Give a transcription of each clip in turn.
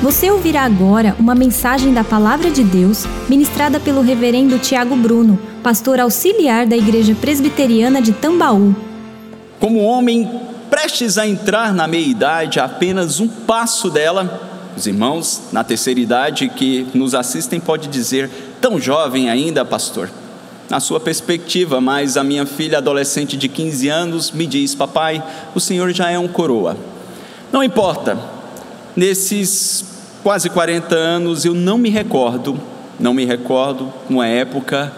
Você ouvirá agora uma mensagem da Palavra de Deus ministrada pelo Reverendo Tiago Bruno, pastor auxiliar da Igreja Presbiteriana de Tambaú. Como homem prestes a entrar na meia-idade, apenas um passo dela, os irmãos na terceira idade que nos assistem pode dizer: tão jovem ainda, pastor. Na sua perspectiva, mas a minha filha adolescente de 15 anos me diz: Papai, o senhor já é um coroa. Não importa, nesses quase 40 anos eu não me recordo, não me recordo uma época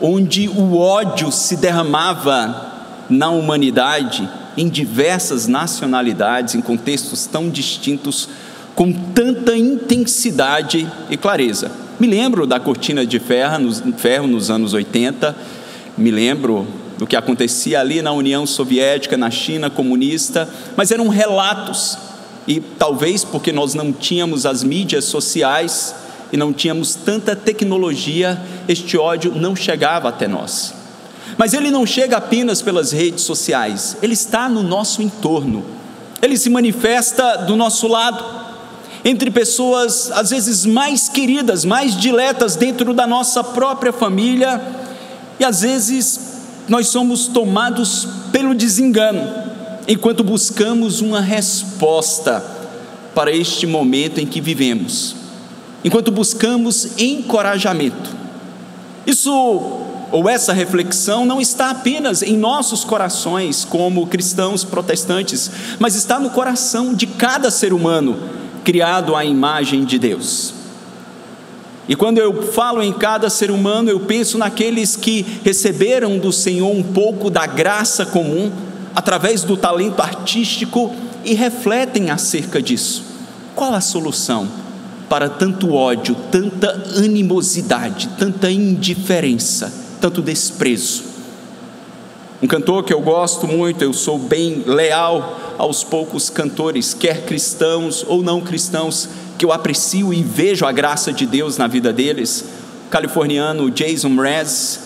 onde o ódio se derramava na humanidade, em diversas nacionalidades, em contextos tão distintos, com tanta intensidade e clareza. Me lembro da cortina de ferro nos, ferro nos anos 80, me lembro do que acontecia ali na União Soviética, na China comunista, mas eram relatos, e talvez porque nós não tínhamos as mídias sociais e não tínhamos tanta tecnologia, este ódio não chegava até nós. Mas ele não chega apenas pelas redes sociais, ele está no nosso entorno, ele se manifesta do nosso lado entre pessoas às vezes mais queridas, mais diletas dentro da nossa própria família, e às vezes nós somos tomados pelo desengano, enquanto buscamos uma resposta para este momento em que vivemos, enquanto buscamos encorajamento. Isso ou essa reflexão não está apenas em nossos corações como cristãos protestantes, mas está no coração de cada ser humano criado à imagem de Deus. E quando eu falo em cada ser humano, eu penso naqueles que receberam do Senhor um pouco da graça comum, através do talento artístico, e refletem acerca disso. Qual a solução para tanto ódio, tanta animosidade, tanta indiferença, tanto desprezo? Um cantor que eu gosto muito, eu sou bem leal aos poucos cantores, quer cristãos ou não cristãos, que eu aprecio e vejo a graça de Deus na vida deles, californiano Jason Mraz,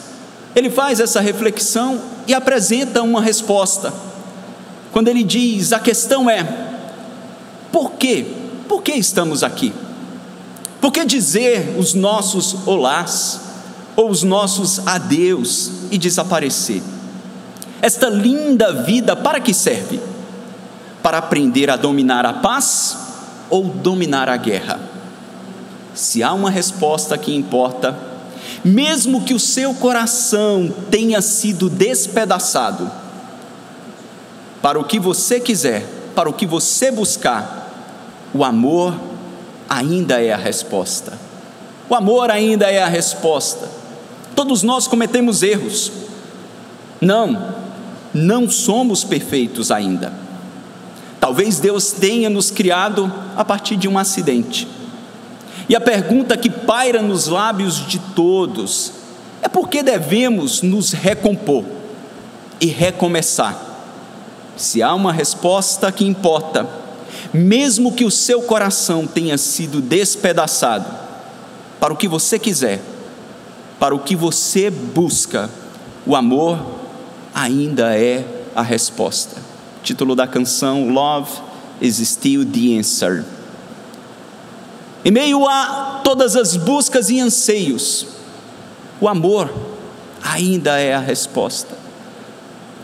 ele faz essa reflexão e apresenta uma resposta. Quando ele diz: a questão é, por quê? Por que estamos aqui? Por que dizer os nossos olás ou os nossos adeus e desaparecer? Esta linda vida para que serve? para aprender a dominar a paz ou dominar a guerra? Se há uma resposta que importa, mesmo que o seu coração tenha sido despedaçado, para o que você quiser, para o que você buscar, o amor ainda é a resposta. O amor ainda é a resposta. Todos nós cometemos erros. Não, não somos perfeitos ainda. Talvez Deus tenha nos criado a partir de um acidente. E a pergunta que paira nos lábios de todos é por que devemos nos recompor e recomeçar? Se há uma resposta que importa, mesmo que o seu coração tenha sido despedaçado, para o que você quiser, para o que você busca, o amor ainda é a resposta. Título da canção Love is Still the Answer. Em meio a todas as buscas e anseios, o amor ainda é a resposta.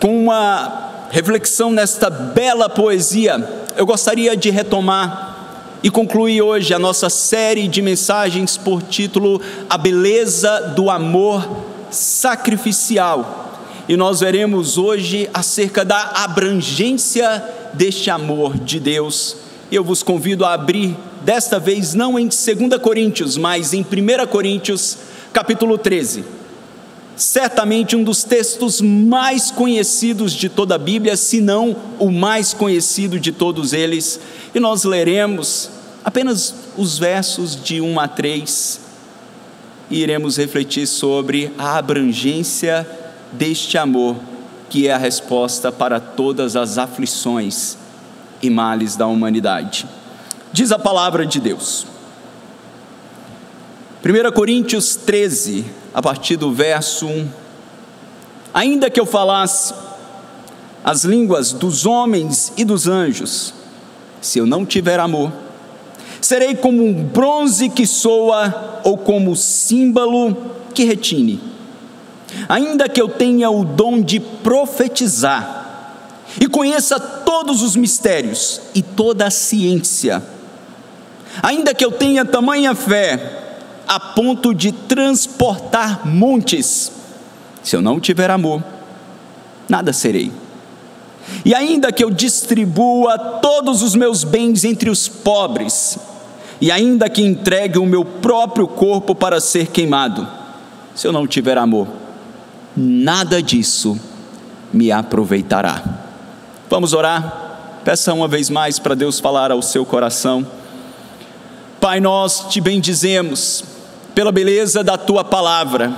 Com uma reflexão nesta bela poesia, eu gostaria de retomar e concluir hoje a nossa série de mensagens por título A Beleza do Amor Sacrificial e nós veremos hoje acerca da abrangência deste amor de Deus. Eu vos convido a abrir, desta vez não em 2 Coríntios, mas em 1 Coríntios, capítulo 13. Certamente um dos textos mais conhecidos de toda a Bíblia, se não o mais conhecido de todos eles, e nós leremos apenas os versos de 1 a 3 e iremos refletir sobre a abrangência deste amor que é a resposta para todas as aflições e males da humanidade. Diz a palavra de Deus. 1 Coríntios 13, a partir do verso 1. Ainda que eu falasse as línguas dos homens e dos anjos, se eu não tiver amor, Serei como um bronze que soa ou como símbolo que retine. Ainda que eu tenha o dom de profetizar e conheça todos os mistérios e toda a ciência, ainda que eu tenha tamanha fé a ponto de transportar montes, se eu não tiver amor, nada serei. E ainda que eu distribua todos os meus bens entre os pobres, e ainda que entregue o meu próprio corpo para ser queimado, se eu não tiver amor, nada disso me aproveitará. Vamos orar? Peça uma vez mais para Deus falar ao seu coração. Pai, nós te bendizemos pela beleza da tua palavra,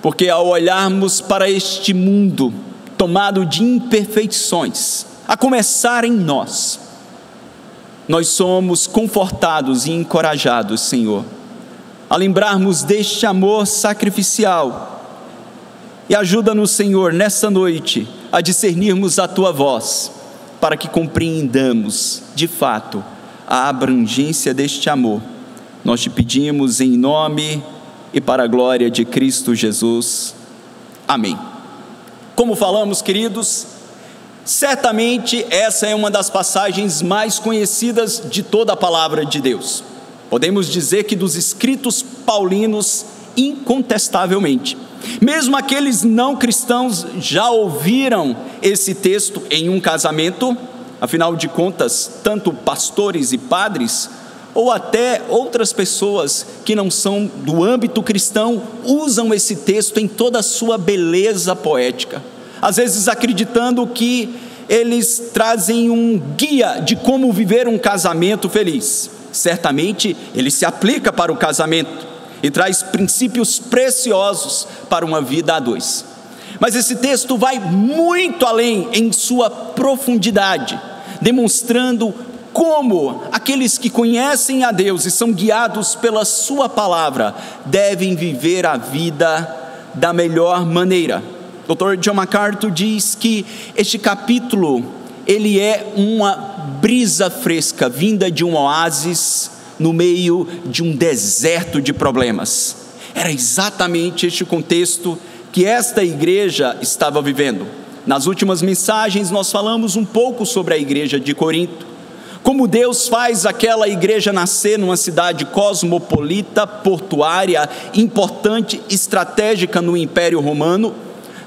porque ao olharmos para este mundo tomado de imperfeições, a começar em nós, nós somos confortados e encorajados, Senhor, a lembrarmos deste amor sacrificial. E ajuda-nos, Senhor, nessa noite, a discernirmos a tua voz, para que compreendamos, de fato, a abrangência deste amor. Nós te pedimos em nome e para a glória de Cristo Jesus. Amém. Como falamos, queridos, Certamente essa é uma das passagens mais conhecidas de toda a palavra de Deus. Podemos dizer que dos escritos paulinos, incontestavelmente. Mesmo aqueles não cristãos já ouviram esse texto em um casamento, afinal de contas, tanto pastores e padres, ou até outras pessoas que não são do âmbito cristão, usam esse texto em toda a sua beleza poética às vezes acreditando que eles trazem um guia de como viver um casamento feliz. Certamente ele se aplica para o casamento e traz princípios preciosos para uma vida a dois. Mas esse texto vai muito além em sua profundidade, demonstrando como aqueles que conhecem a Deus e são guiados pela Sua palavra devem viver a vida da melhor maneira Dr. John MacArthur diz que este capítulo ele é uma brisa fresca vinda de um oásis no meio de um deserto de problemas. Era exatamente este contexto que esta igreja estava vivendo. Nas últimas mensagens nós falamos um pouco sobre a igreja de Corinto, como Deus faz aquela igreja nascer numa cidade cosmopolita, portuária, importante, estratégica no Império Romano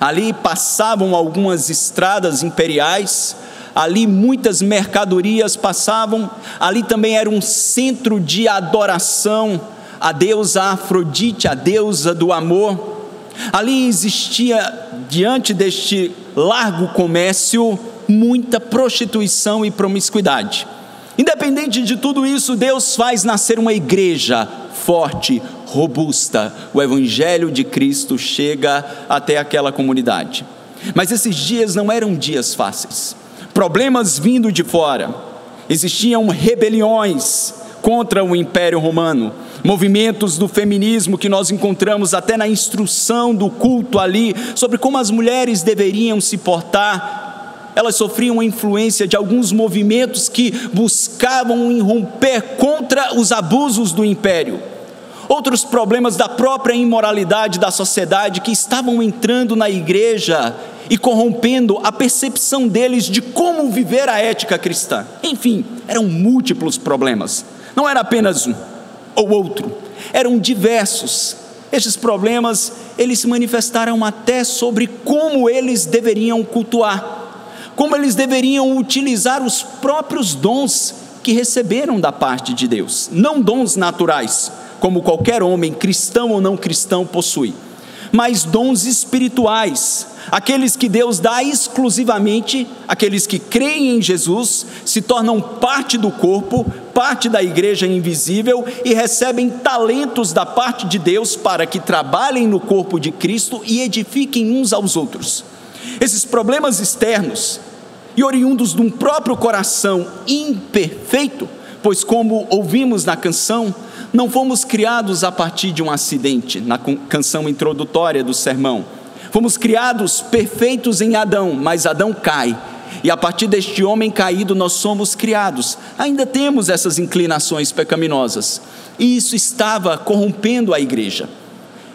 Ali passavam algumas estradas imperiais, ali muitas mercadorias passavam, ali também era um centro de adoração a deusa Afrodite, a deusa do amor. Ali existia, diante deste largo comércio, muita prostituição e promiscuidade. Independente de tudo isso, Deus faz nascer uma igreja forte, robusta. O Evangelho de Cristo chega até aquela comunidade. Mas esses dias não eram dias fáceis. Problemas vindo de fora. Existiam rebeliões contra o Império Romano, movimentos do feminismo que nós encontramos até na instrução do culto ali, sobre como as mulheres deveriam se portar. Elas sofriam a influência de alguns movimentos que buscavam irromper contra os abusos do império outros problemas da própria imoralidade da sociedade que estavam entrando na igreja e corrompendo a percepção deles de como viver a ética cristã. Enfim, eram múltiplos problemas. Não era apenas um ou outro, eram diversos. Estes problemas, eles se manifestaram até sobre como eles deveriam cultuar, como eles deveriam utilizar os próprios dons que receberam da parte de Deus, não dons naturais, como qualquer homem, cristão ou não cristão, possui, mas dons espirituais, aqueles que Deus dá exclusivamente, aqueles que creem em Jesus, se tornam parte do corpo, parte da igreja invisível e recebem talentos da parte de Deus para que trabalhem no corpo de Cristo e edifiquem uns aos outros. Esses problemas externos e oriundos de um próprio coração imperfeito, pois, como ouvimos na canção, não fomos criados a partir de um acidente, na canção introdutória do sermão. Fomos criados perfeitos em Adão, mas Adão cai e a partir deste homem caído nós somos criados. Ainda temos essas inclinações pecaminosas, e isso estava corrompendo a igreja.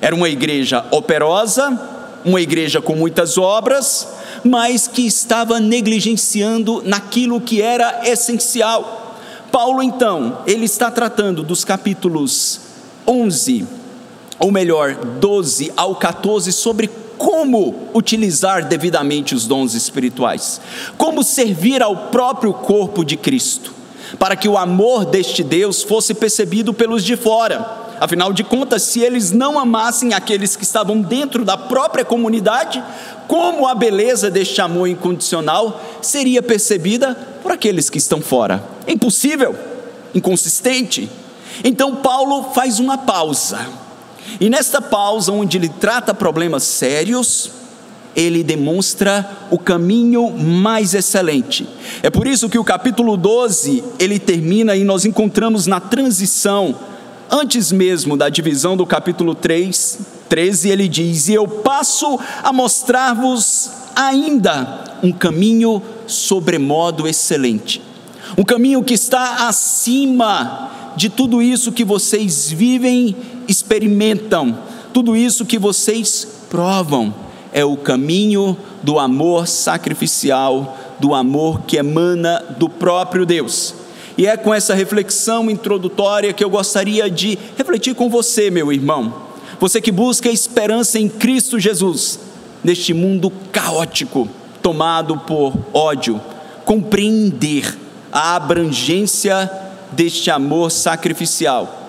Era uma igreja operosa, uma igreja com muitas obras, mas que estava negligenciando naquilo que era essencial. Paulo, então, ele está tratando dos capítulos 11, ou melhor, 12 ao 14, sobre como utilizar devidamente os dons espirituais, como servir ao próprio corpo de Cristo, para que o amor deste Deus fosse percebido pelos de fora Afinal de contas, se eles não amassem aqueles que estavam dentro da própria comunidade, como a beleza deste amor incondicional seria percebida por aqueles que estão fora? Impossível, inconsistente. Então Paulo faz uma pausa. E nesta pausa, onde ele trata problemas sérios, ele demonstra o caminho mais excelente. É por isso que o capítulo 12, ele termina e nós encontramos na transição antes mesmo da divisão do capítulo 3, 13, ele diz: E eu passo a mostrar-vos ainda um caminho sobremodo excelente, um caminho que está acima de tudo isso que vocês vivem, experimentam, tudo isso que vocês provam, é o caminho do amor sacrificial, do amor que emana do próprio Deus. E é com essa reflexão introdutória que eu gostaria de refletir com você, meu irmão. Você que busca esperança em Cristo Jesus, neste mundo caótico, tomado por ódio, compreender a abrangência deste amor sacrificial.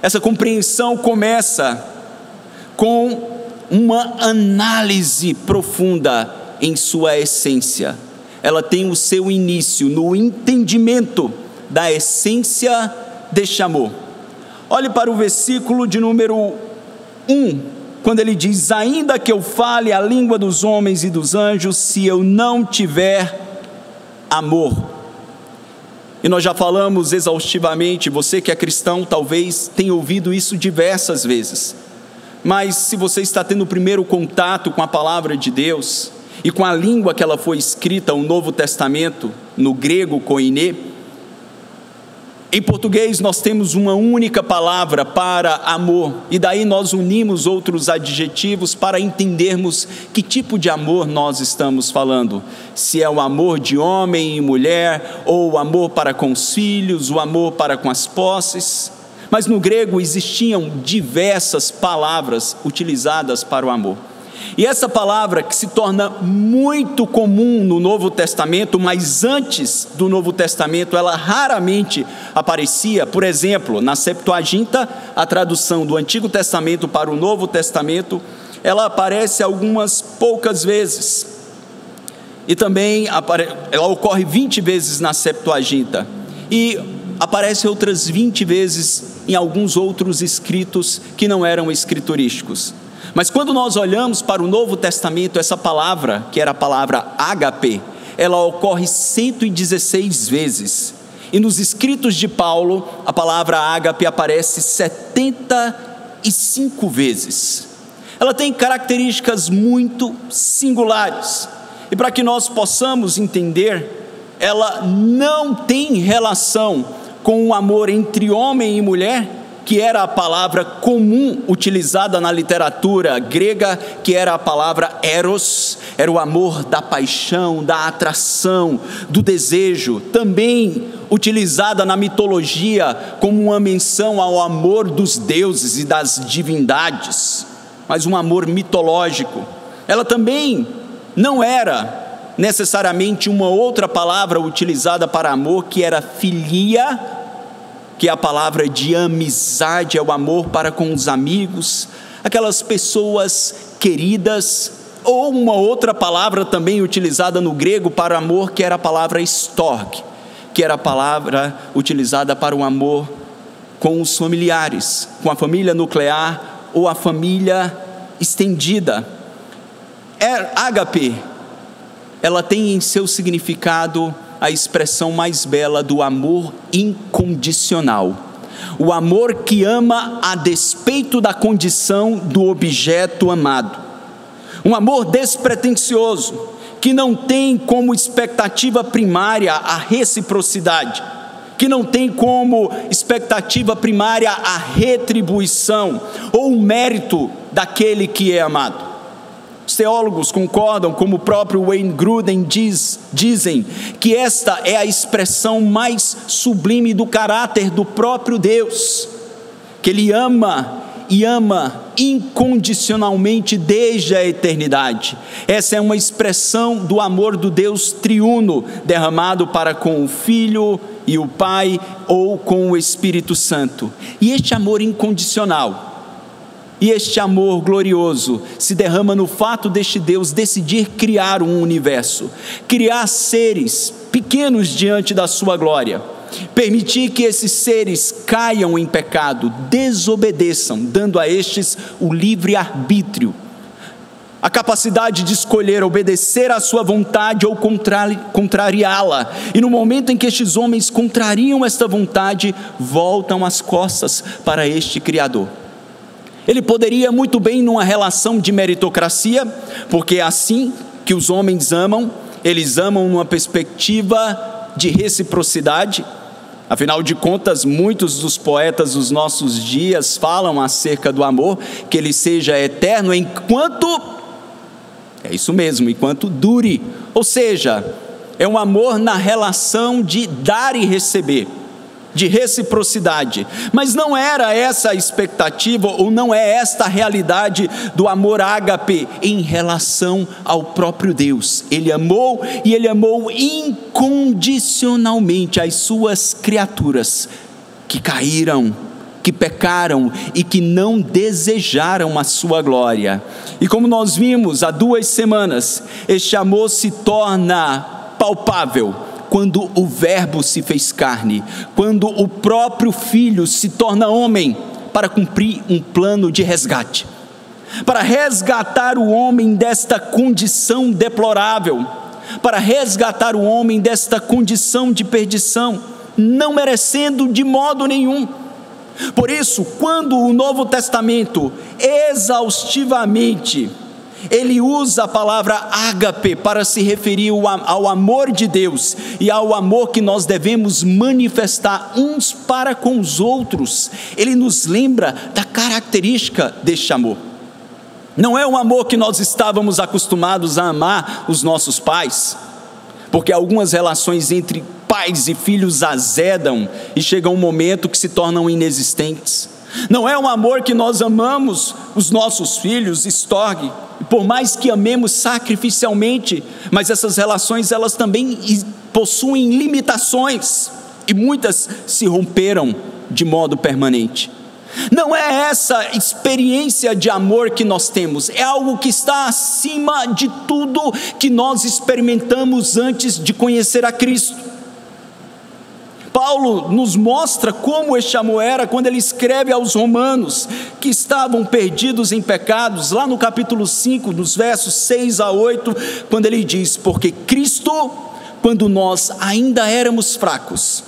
Essa compreensão começa com uma análise profunda em sua essência. Ela tem o seu início no entendimento da essência deste amor. Olhe para o versículo de número 1, quando ele diz: Ainda que eu fale a língua dos homens e dos anjos, se eu não tiver amor. E nós já falamos exaustivamente, você que é cristão talvez tenha ouvido isso diversas vezes. Mas se você está tendo o primeiro contato com a palavra de Deus e com a língua que ela foi escrita, o Novo Testamento, no grego koiné, em português, nós temos uma única palavra para amor, e daí nós unimos outros adjetivos para entendermos que tipo de amor nós estamos falando. Se é o amor de homem e mulher, ou o amor para com os filhos, o amor para com as posses. Mas no grego existiam diversas palavras utilizadas para o amor. E essa palavra que se torna muito comum no Novo Testamento, mas antes do Novo Testamento ela raramente aparecia. Por exemplo, na Septuaginta, a tradução do Antigo Testamento para o Novo Testamento, ela aparece algumas poucas vezes. E também ela ocorre 20 vezes na Septuaginta. E aparece outras 20 vezes em alguns outros escritos que não eram escriturísticos. Mas quando nós olhamos para o Novo Testamento, essa palavra, que era a palavra ágape, ela ocorre 116 vezes. E nos escritos de Paulo, a palavra ágape aparece 75 vezes. Ela tem características muito singulares. E para que nós possamos entender, ela não tem relação com o amor entre homem e mulher, que era a palavra comum utilizada na literatura grega, que era a palavra eros, era o amor da paixão, da atração, do desejo, também utilizada na mitologia como uma menção ao amor dos deuses e das divindades, mas um amor mitológico. Ela também não era necessariamente uma outra palavra utilizada para amor, que era filia que é a palavra de amizade, é o amor para com os amigos, aquelas pessoas queridas, ou uma outra palavra também utilizada no grego para amor, que era a palavra storg, que era a palavra utilizada para o amor com os familiares, com a família nuclear ou a família estendida. É, ágape, ela tem em seu significado a expressão mais bela do amor incondicional. O amor que ama a despeito da condição do objeto amado. Um amor despretensioso, que não tem como expectativa primária a reciprocidade, que não tem como expectativa primária a retribuição ou o mérito daquele que é amado. Os teólogos concordam, como o próprio Wayne Gruden diz, dizem, que esta é a expressão mais sublime do caráter do próprio Deus, que Ele ama e ama incondicionalmente desde a eternidade. Essa é uma expressão do amor do Deus triuno derramado para com o Filho e o Pai ou com o Espírito Santo. E este amor incondicional e este amor glorioso se derrama no fato deste Deus decidir criar um universo, criar seres pequenos diante da sua glória, permitir que esses seres caiam em pecado, desobedeçam, dando a estes o livre arbítrio, a capacidade de escolher obedecer à sua vontade ou contrariá-la. E no momento em que estes homens contrariam esta vontade, voltam as costas para este Criador. Ele poderia muito bem numa relação de meritocracia, porque é assim que os homens amam, eles amam numa perspectiva de reciprocidade. Afinal de contas, muitos dos poetas dos nossos dias falam acerca do amor, que ele seja eterno enquanto é isso mesmo, enquanto dure. Ou seja, é um amor na relação de dar e receber de reciprocidade. Mas não era essa a expectativa, ou não é esta a realidade do amor ágape em relação ao próprio Deus. Ele amou e ele amou incondicionalmente as suas criaturas que caíram, que pecaram e que não desejaram a sua glória. E como nós vimos há duas semanas, este amor se torna palpável quando o Verbo se fez carne, quando o próprio Filho se torna homem para cumprir um plano de resgate, para resgatar o homem desta condição deplorável, para resgatar o homem desta condição de perdição, não merecendo de modo nenhum. Por isso, quando o Novo Testamento exaustivamente ele usa a palavra ágape para se referir ao amor de Deus e ao amor que nós devemos manifestar uns para com os outros. Ele nos lembra da característica deste amor. Não é um amor que nós estávamos acostumados a amar os nossos pais, porque algumas relações entre pais e filhos azedam e chega um momento que se tornam inexistentes. Não é um amor que nós amamos os nossos filhos, estorgue por mais que amemos sacrificialmente, mas essas relações elas também possuem limitações e muitas se romperam de modo permanente. Não é essa experiência de amor que nós temos, é algo que está acima de tudo que nós experimentamos antes de conhecer a Cristo. Paulo nos mostra como este amor era quando ele escreve aos romanos que estavam perdidos em pecados, lá no capítulo 5, nos versos 6 a 8, quando ele diz: Porque Cristo, quando nós ainda éramos fracos,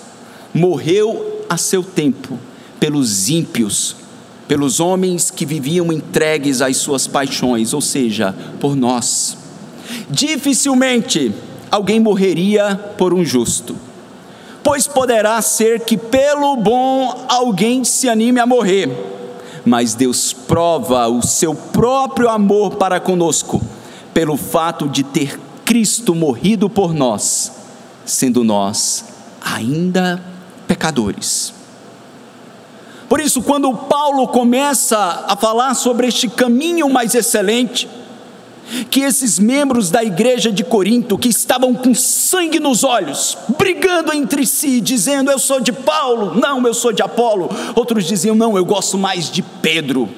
morreu a seu tempo pelos ímpios, pelos homens que viviam entregues às suas paixões, ou seja, por nós. Dificilmente alguém morreria por um justo pois poderá ser que pelo bom alguém se anime a morrer. Mas Deus prova o seu próprio amor para conosco, pelo fato de ter Cristo morrido por nós, sendo nós ainda pecadores. Por isso, quando Paulo começa a falar sobre este caminho mais excelente, que esses membros da igreja de Corinto, que estavam com sangue nos olhos, brigando entre si, dizendo: Eu sou de Paulo, não, eu sou de Apolo. Outros diziam: Não, eu gosto mais de Pedro.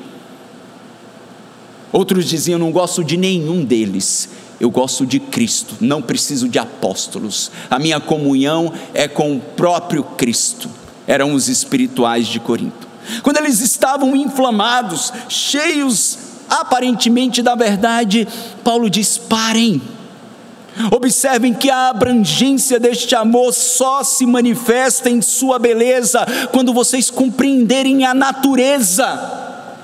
Outros diziam: Não gosto de nenhum deles. Eu gosto de Cristo, não preciso de apóstolos. A minha comunhão é com o próprio Cristo. Eram os espirituais de Corinto. Quando eles estavam inflamados, cheios aparentemente da verdade, Paulo diz: parem. Observem que a abrangência deste amor só se manifesta em sua beleza quando vocês compreenderem a natureza,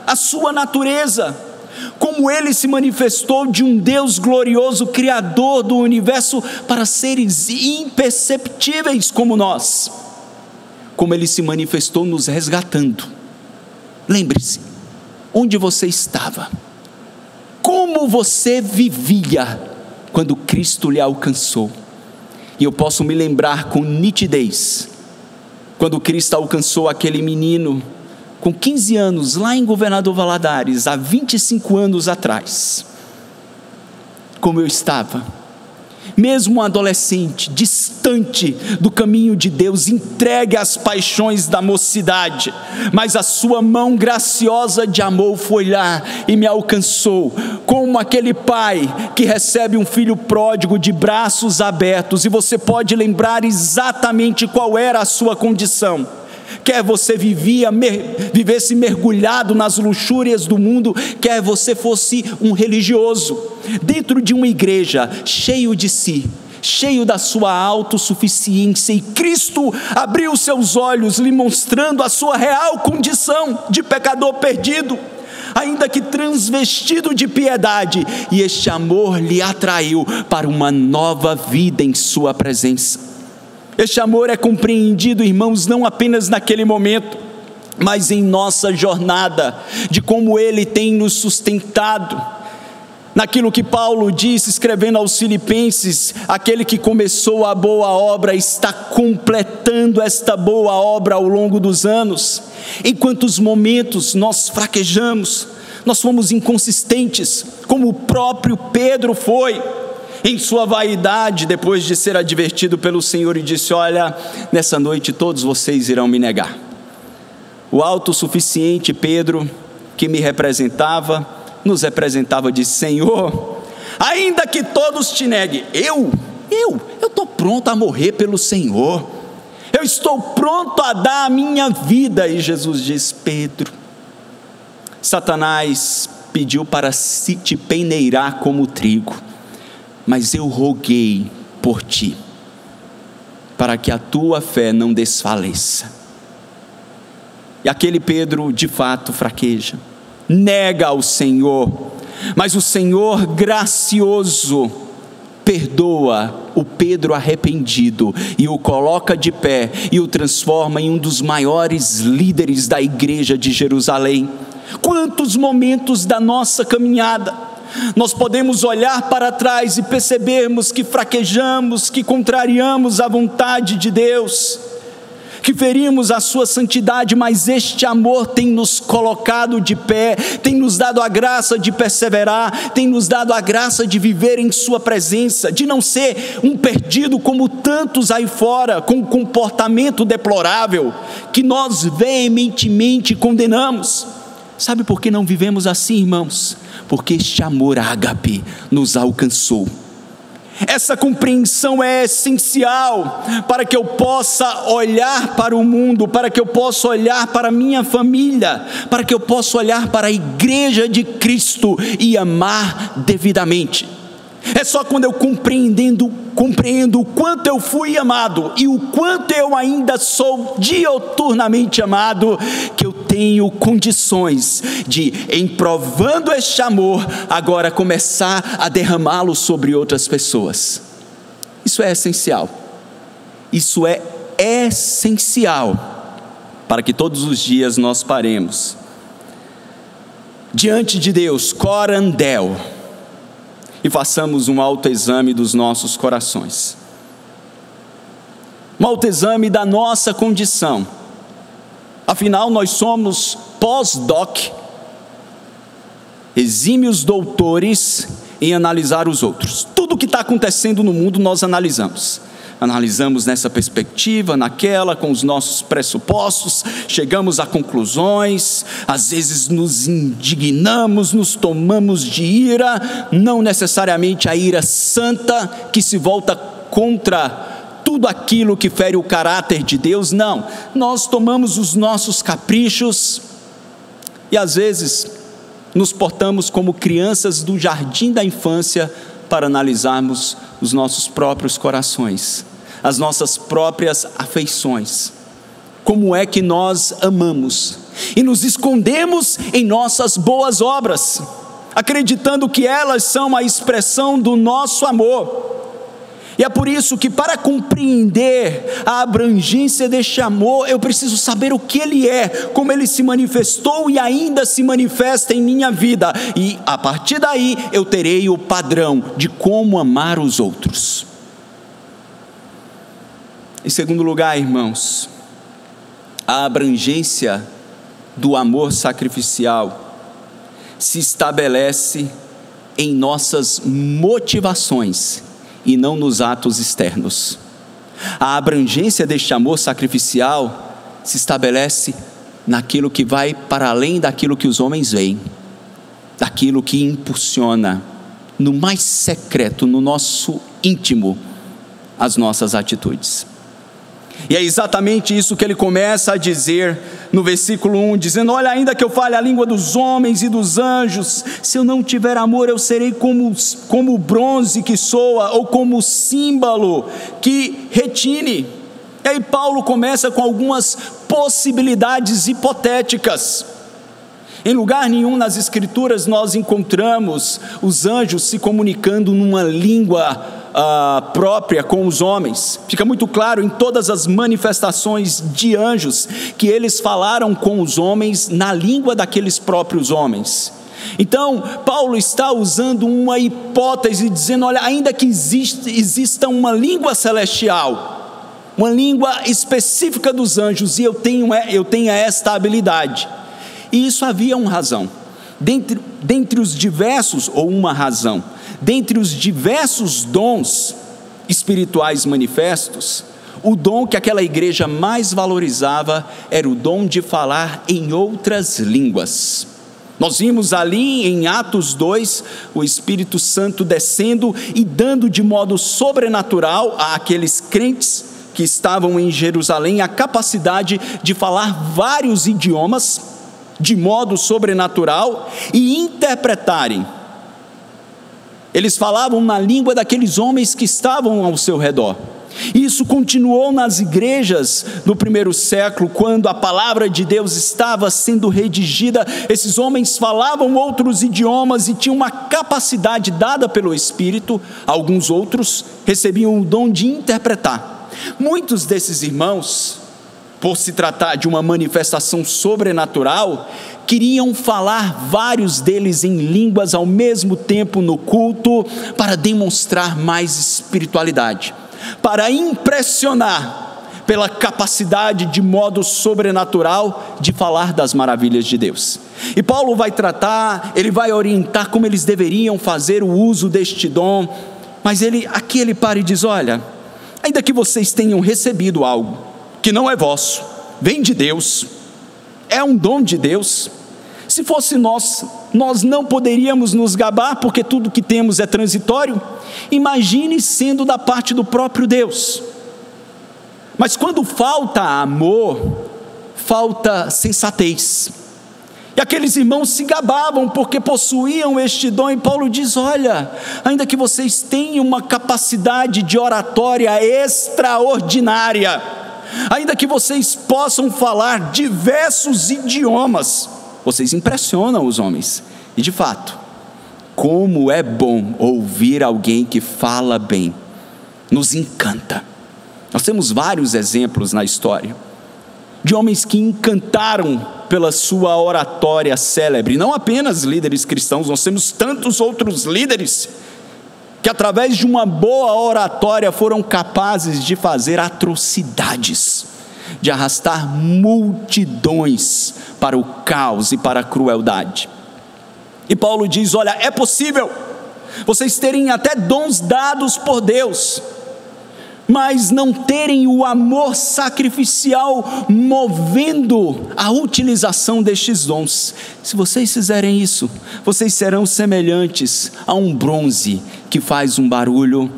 a sua natureza. como ele se manifestou de um Deus glorioso, criador do universo, para seres imperceptíveis como nós, como ele se manifestou nos resgatando. Lembre-se, onde você estava, como você vivia quando Cristo lhe alcançou. E eu posso me lembrar com nitidez, quando Cristo alcançou aquele menino com 15 anos, lá em Governador Valadares, há 25 anos atrás, como eu estava, mesmo um adolescente, distante do caminho de Deus, entregue às paixões da mocidade, mas a sua mão graciosa de amor foi lá e me alcançou, como aquele pai que recebe um filho pródigo de braços abertos, e você pode lembrar exatamente qual era a sua condição quer você vivia, mer, vivesse mergulhado nas luxúrias do mundo, quer você fosse um religioso, dentro de uma igreja, cheio de si, cheio da sua autossuficiência, e Cristo abriu seus olhos, lhe mostrando a sua real condição de pecador perdido ainda que transvestido de piedade, e este amor lhe atraiu para uma nova vida em Sua presença. Este amor é compreendido, irmãos, não apenas naquele momento, mas em nossa jornada, de como Ele tem nos sustentado. Naquilo que Paulo disse, escrevendo aos Filipenses: aquele que começou a boa obra está completando esta boa obra ao longo dos anos. Em quantos momentos nós fraquejamos, nós fomos inconsistentes, como o próprio Pedro foi em sua vaidade, depois de ser advertido pelo Senhor, e disse: Olha, nessa noite todos vocês irão me negar. O autossuficiente Pedro, que me representava, nos representava, disse: Senhor, ainda que todos te neguem, eu, eu, eu estou pronto a morrer pelo Senhor, eu estou pronto a dar a minha vida. E Jesus diz: Pedro, Satanás pediu para se te peneirar como trigo mas eu roguei por ti, para que a tua fé não desfaleça. E aquele Pedro de fato fraqueja, nega ao Senhor, mas o Senhor gracioso perdoa o Pedro arrependido e o coloca de pé e o transforma em um dos maiores líderes da igreja de Jerusalém. Quantos momentos da nossa caminhada nós podemos olhar para trás e percebermos que fraquejamos, que contrariamos a vontade de Deus, que ferimos a Sua santidade, mas este amor tem nos colocado de pé, tem nos dado a graça de perseverar, tem nos dado a graça de viver em Sua presença, de não ser um perdido como tantos aí fora, com um comportamento deplorável, que nós veementemente condenamos. Sabe por que não vivemos assim, irmãos? porque este amor ágape nos alcançou. Essa compreensão é essencial para que eu possa olhar para o mundo, para que eu possa olhar para a minha família, para que eu possa olhar para a igreja de Cristo e amar devidamente. É só quando eu compreendendo, compreendo o quanto eu fui amado e o quanto eu ainda sou dioturnamente amado, que eu tenho condições de, em provando este amor, agora começar a derramá-lo sobre outras pessoas. Isso é essencial. Isso é essencial para que todos os dias nós paremos diante de Deus, corandel e façamos um autoexame dos nossos corações. Um autoexame da nossa condição. Afinal, nós somos pós-doc, exímios doutores em analisar os outros. Tudo o que está acontecendo no mundo nós analisamos analisamos nessa perspectiva, naquela, com os nossos pressupostos, chegamos a conclusões, às vezes nos indignamos, nos tomamos de ira, não necessariamente a ira santa que se volta contra tudo aquilo que fere o caráter de Deus, não. Nós tomamos os nossos caprichos e às vezes nos portamos como crianças do jardim da infância para analisarmos os nossos próprios corações as nossas próprias afeições. Como é que nós amamos e nos escondemos em nossas boas obras. acreditando que elas são a expressão do nosso amor. E é por isso que, para compreender a abrangência deste amor, eu preciso saber o que ele é, como ele se manifestou e ainda se manifesta em minha vida, e a partir daí eu terei o padrão de como amar os outros. Em segundo lugar, irmãos, a abrangência do amor sacrificial se estabelece em nossas motivações e não nos atos externos. A abrangência deste amor sacrificial se estabelece naquilo que vai para além daquilo que os homens veem, daquilo que impulsiona no mais secreto, no nosso íntimo, as nossas atitudes. E é exatamente isso que ele começa a dizer no versículo 1, dizendo: Olha, ainda que eu fale a língua dos homens e dos anjos, se eu não tiver amor, eu serei como, como bronze que soa, ou como o símbolo que retine. E aí Paulo começa com algumas possibilidades hipotéticas. Em lugar nenhum nas Escrituras nós encontramos os anjos se comunicando numa língua uh, própria com os homens. Fica muito claro em todas as manifestações de anjos que eles falaram com os homens na língua daqueles próprios homens. Então, Paulo está usando uma hipótese, dizendo: olha, ainda que existe, exista uma língua celestial, uma língua específica dos anjos, e eu tenho, eu tenho esta habilidade. E isso havia uma razão. Dentre, dentre os diversos, ou uma razão, dentre os diversos dons espirituais manifestos, o dom que aquela igreja mais valorizava era o dom de falar em outras línguas. Nós vimos ali em Atos 2 o Espírito Santo descendo e dando de modo sobrenatural àqueles crentes que estavam em Jerusalém a capacidade de falar vários idiomas de modo sobrenatural e interpretarem eles falavam na língua daqueles homens que estavam ao seu redor. Isso continuou nas igrejas no primeiro século, quando a palavra de Deus estava sendo redigida. Esses homens falavam outros idiomas e tinham uma capacidade dada pelo Espírito, alguns outros recebiam o dom de interpretar. Muitos desses irmãos, por se tratar de uma manifestação sobrenatural, queriam falar vários deles em línguas ao mesmo tempo no culto, para demonstrar mais espiritualidade, para impressionar pela capacidade de modo sobrenatural de falar das maravilhas de Deus. E Paulo vai tratar, ele vai orientar como eles deveriam fazer o uso deste dom, mas ele aqui ele para e diz: "Olha, ainda que vocês tenham recebido algo que não é vosso, vem de Deus, é um dom de Deus, se fosse nós, nós não poderíamos nos gabar, porque tudo que temos é transitório. Imagine sendo da parte do próprio Deus. Mas quando falta amor, falta sensatez. E aqueles irmãos se gabavam porque possuíam este dom, e Paulo diz: Olha, ainda que vocês tenham uma capacidade de oratória extraordinária, ainda que vocês possam falar diversos idiomas, vocês impressionam os homens. E de fato, como é bom ouvir alguém que fala bem, nos encanta. Nós temos vários exemplos na história de homens que encantaram pela sua oratória célebre, não apenas líderes cristãos, nós temos tantos outros líderes que, através de uma boa oratória, foram capazes de fazer atrocidades de arrastar multidões para o caos e para a crueldade. E Paulo diz: Olha, é possível vocês terem até dons dados por Deus, mas não terem o amor sacrificial movendo a utilização destes dons. Se vocês fizerem isso, vocês serão semelhantes a um bronze que faz um barulho,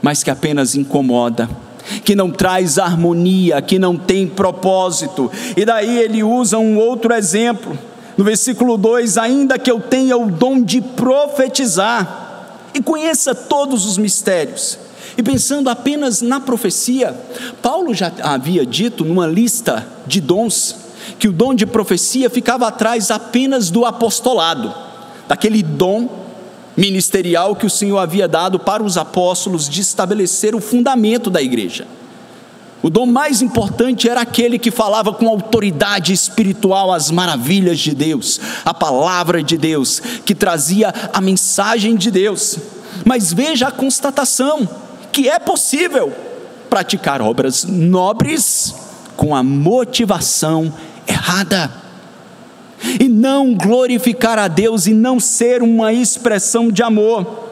mas que apenas incomoda que não traz harmonia, que não tem propósito. E daí ele usa um outro exemplo, no versículo 2: ainda que eu tenha o dom de profetizar e conheça todos os mistérios. E pensando apenas na profecia, Paulo já havia dito numa lista de dons que o dom de profecia ficava atrás apenas do apostolado. daquele dom ministerial que o Senhor havia dado para os apóstolos de estabelecer o fundamento da igreja. O dom mais importante era aquele que falava com autoridade espiritual as maravilhas de Deus, a palavra de Deus, que trazia a mensagem de Deus. Mas veja a constatação: que é possível praticar obras nobres com a motivação errada. E não glorificar a Deus e não ser uma expressão de amor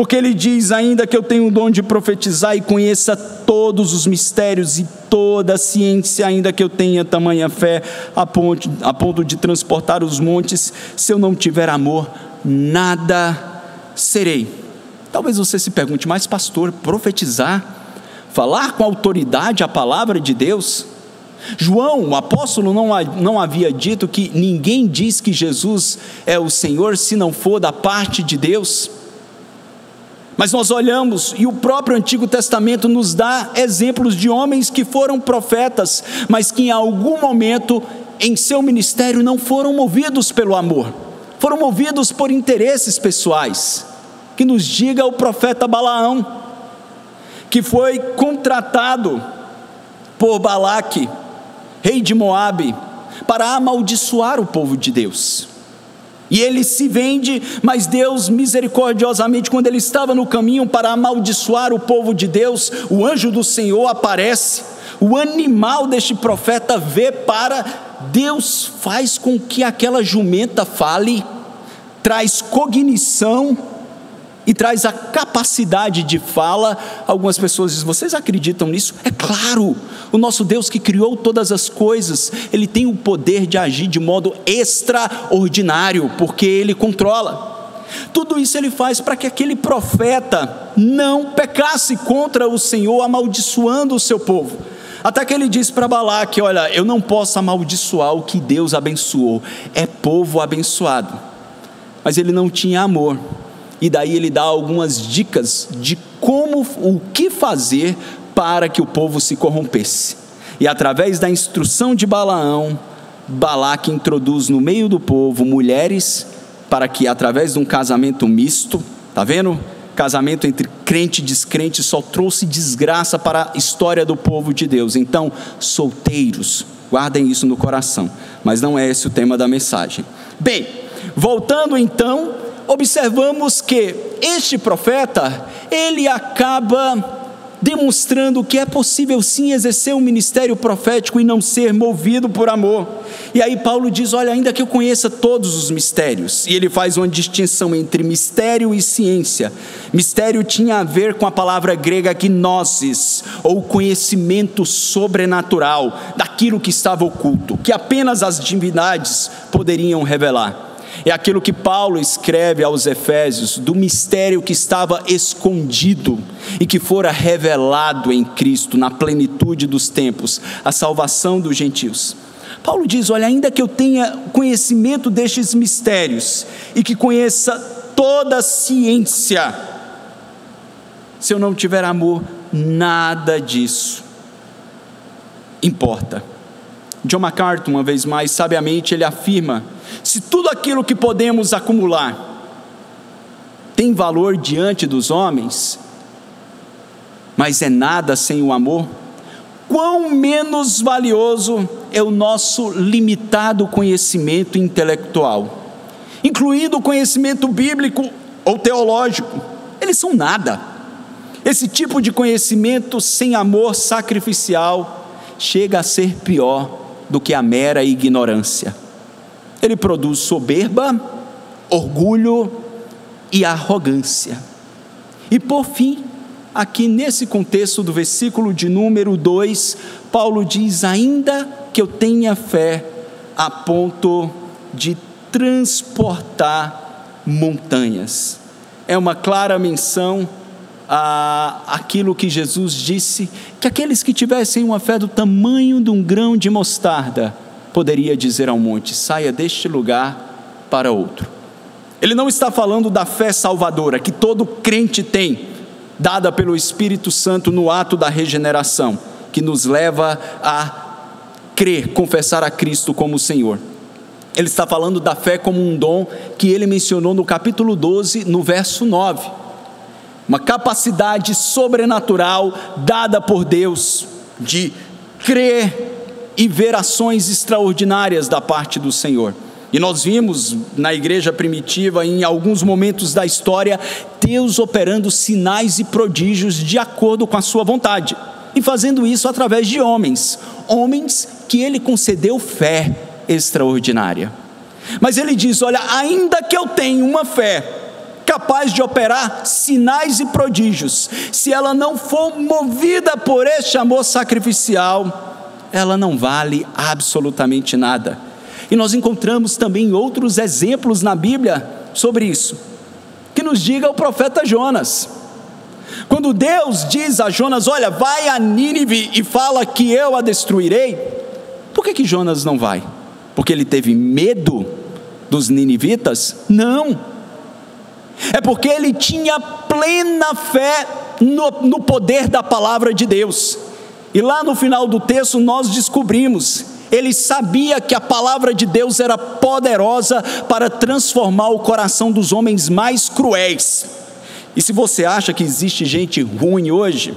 porque ele diz: ainda que eu tenha o dom de profetizar e conheça todos os mistérios e toda a ciência, ainda que eu tenha tamanha fé a ponto, a ponto de transportar os montes, se eu não tiver amor, nada serei. Talvez você se pergunte, mas pastor, profetizar, falar com autoridade a palavra de Deus, João, o apóstolo, não, não havia dito que ninguém diz que Jesus é o Senhor se não for da parte de Deus. Mas nós olhamos e o próprio Antigo Testamento nos dá exemplos de homens que foram profetas, mas que em algum momento em seu ministério não foram movidos pelo amor, foram movidos por interesses pessoais. Que nos diga o profeta Balaão, que foi contratado por Balaque, rei de Moabe, para amaldiçoar o povo de Deus. E ele se vende, mas Deus misericordiosamente, quando ele estava no caminho para amaldiçoar o povo de Deus, o anjo do Senhor aparece. O animal deste profeta vê para Deus faz com que aquela jumenta fale, traz cognição e traz a capacidade de fala. Algumas pessoas dizem: vocês acreditam nisso? É claro, o nosso Deus que criou todas as coisas, ele tem o poder de agir de modo extraordinário, porque ele controla. Tudo isso ele faz para que aquele profeta não pecasse contra o Senhor, amaldiçoando o seu povo. Até que ele diz para Balaque: Olha, eu não posso amaldiçoar o que Deus abençoou, é povo abençoado. Mas ele não tinha amor e daí ele dá algumas dicas de como, o que fazer para que o povo se corrompesse. E através da instrução de Balaão, Balaque introduz no meio do povo mulheres para que através de um casamento misto, tá vendo? Casamento entre crente e descrente só trouxe desgraça para a história do povo de Deus. Então, solteiros, guardem isso no coração. Mas não é esse o tema da mensagem. Bem, voltando então observamos que este profeta, ele acaba demonstrando que é possível sim exercer um ministério profético e não ser movido por amor. E aí Paulo diz: Olha, ainda que eu conheça todos os mistérios, e ele faz uma distinção entre mistério e ciência. Mistério tinha a ver com a palavra grega gnosis, ou conhecimento sobrenatural, daquilo que estava oculto, que apenas as divindades poderiam revelar. É aquilo que Paulo escreve aos Efésios, do mistério que estava escondido e que fora revelado em Cristo, na plenitude dos tempos, a salvação dos gentios. Paulo diz: Olha, ainda que eu tenha conhecimento destes mistérios e que conheça toda a ciência, se eu não tiver amor, nada disso importa. John MacArthur, uma vez mais, sabiamente, ele afirma se tudo aquilo que podemos acumular tem valor diante dos homens, mas é nada sem o amor, quão menos valioso é o nosso limitado conhecimento intelectual, incluindo o conhecimento bíblico ou teológico. Eles são nada. Esse tipo de conhecimento sem amor sacrificial chega a ser pior do que a mera ignorância ele produz soberba, orgulho e arrogância. E por fim, aqui nesse contexto do versículo de número 2, Paulo diz: ainda que eu tenha fé a ponto de transportar montanhas. É uma clara menção a aquilo que Jesus disse, que aqueles que tivessem uma fé do tamanho de um grão de mostarda, poderia dizer ao monte: saia deste lugar para outro. Ele não está falando da fé salvadora que todo crente tem, dada pelo Espírito Santo no ato da regeneração, que nos leva a crer, confessar a Cristo como Senhor. Ele está falando da fé como um dom que ele mencionou no capítulo 12, no verso 9. Uma capacidade sobrenatural dada por Deus de crer e ver ações extraordinárias da parte do Senhor. E nós vimos na igreja primitiva, em alguns momentos da história, Deus operando sinais e prodígios de acordo com a sua vontade, e fazendo isso através de homens, homens que ele concedeu fé extraordinária. Mas ele diz: Olha, ainda que eu tenha uma fé capaz de operar sinais e prodígios, se ela não for movida por este amor sacrificial, ela não vale absolutamente nada e nós encontramos também outros exemplos na Bíblia sobre isso. Que nos diga o profeta Jonas. Quando Deus diz a Jonas: Olha, vai a Nínive e fala que eu a destruirei. Por que, que Jonas não vai? Porque ele teve medo dos ninivitas? Não. É porque ele tinha plena fé no, no poder da palavra de Deus. E lá no final do texto nós descobrimos ele sabia que a palavra de Deus era poderosa para transformar o coração dos homens mais cruéis. E se você acha que existe gente ruim hoje,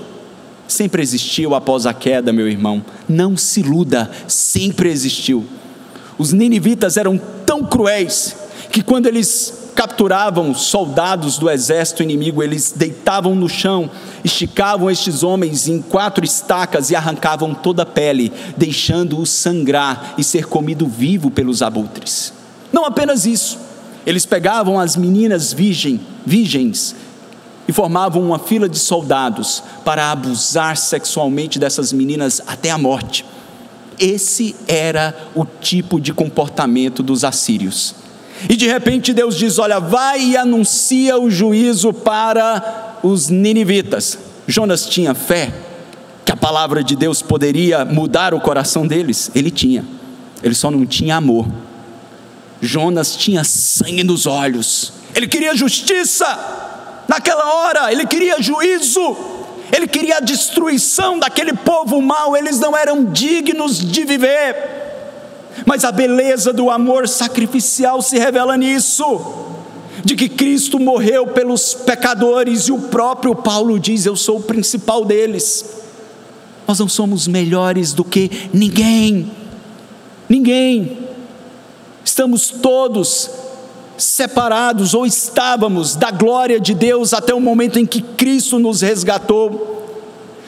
sempre existiu após a queda, meu irmão. Não se iluda, sempre existiu. Os ninivitas eram tão cruéis que quando eles capturavam soldados do exército inimigo, eles deitavam no chão, esticavam estes homens em quatro estacas e arrancavam toda a pele, deixando-o sangrar e ser comido vivo pelos abutres. Não apenas isso, eles pegavam as meninas virgem, virgens e formavam uma fila de soldados para abusar sexualmente dessas meninas até a morte. Esse era o tipo de comportamento dos assírios. E de repente Deus diz: Olha, vai e anuncia o juízo para os ninivitas. Jonas tinha fé que a palavra de Deus poderia mudar o coração deles? Ele tinha, ele só não tinha amor. Jonas tinha sangue nos olhos, ele queria justiça. Naquela hora, ele queria juízo, ele queria a destruição daquele povo mau, eles não eram dignos de viver. Mas a beleza do amor sacrificial se revela nisso, de que Cristo morreu pelos pecadores e o próprio Paulo diz: Eu sou o principal deles. Nós não somos melhores do que ninguém, ninguém. Estamos todos separados ou estávamos da glória de Deus até o momento em que Cristo nos resgatou.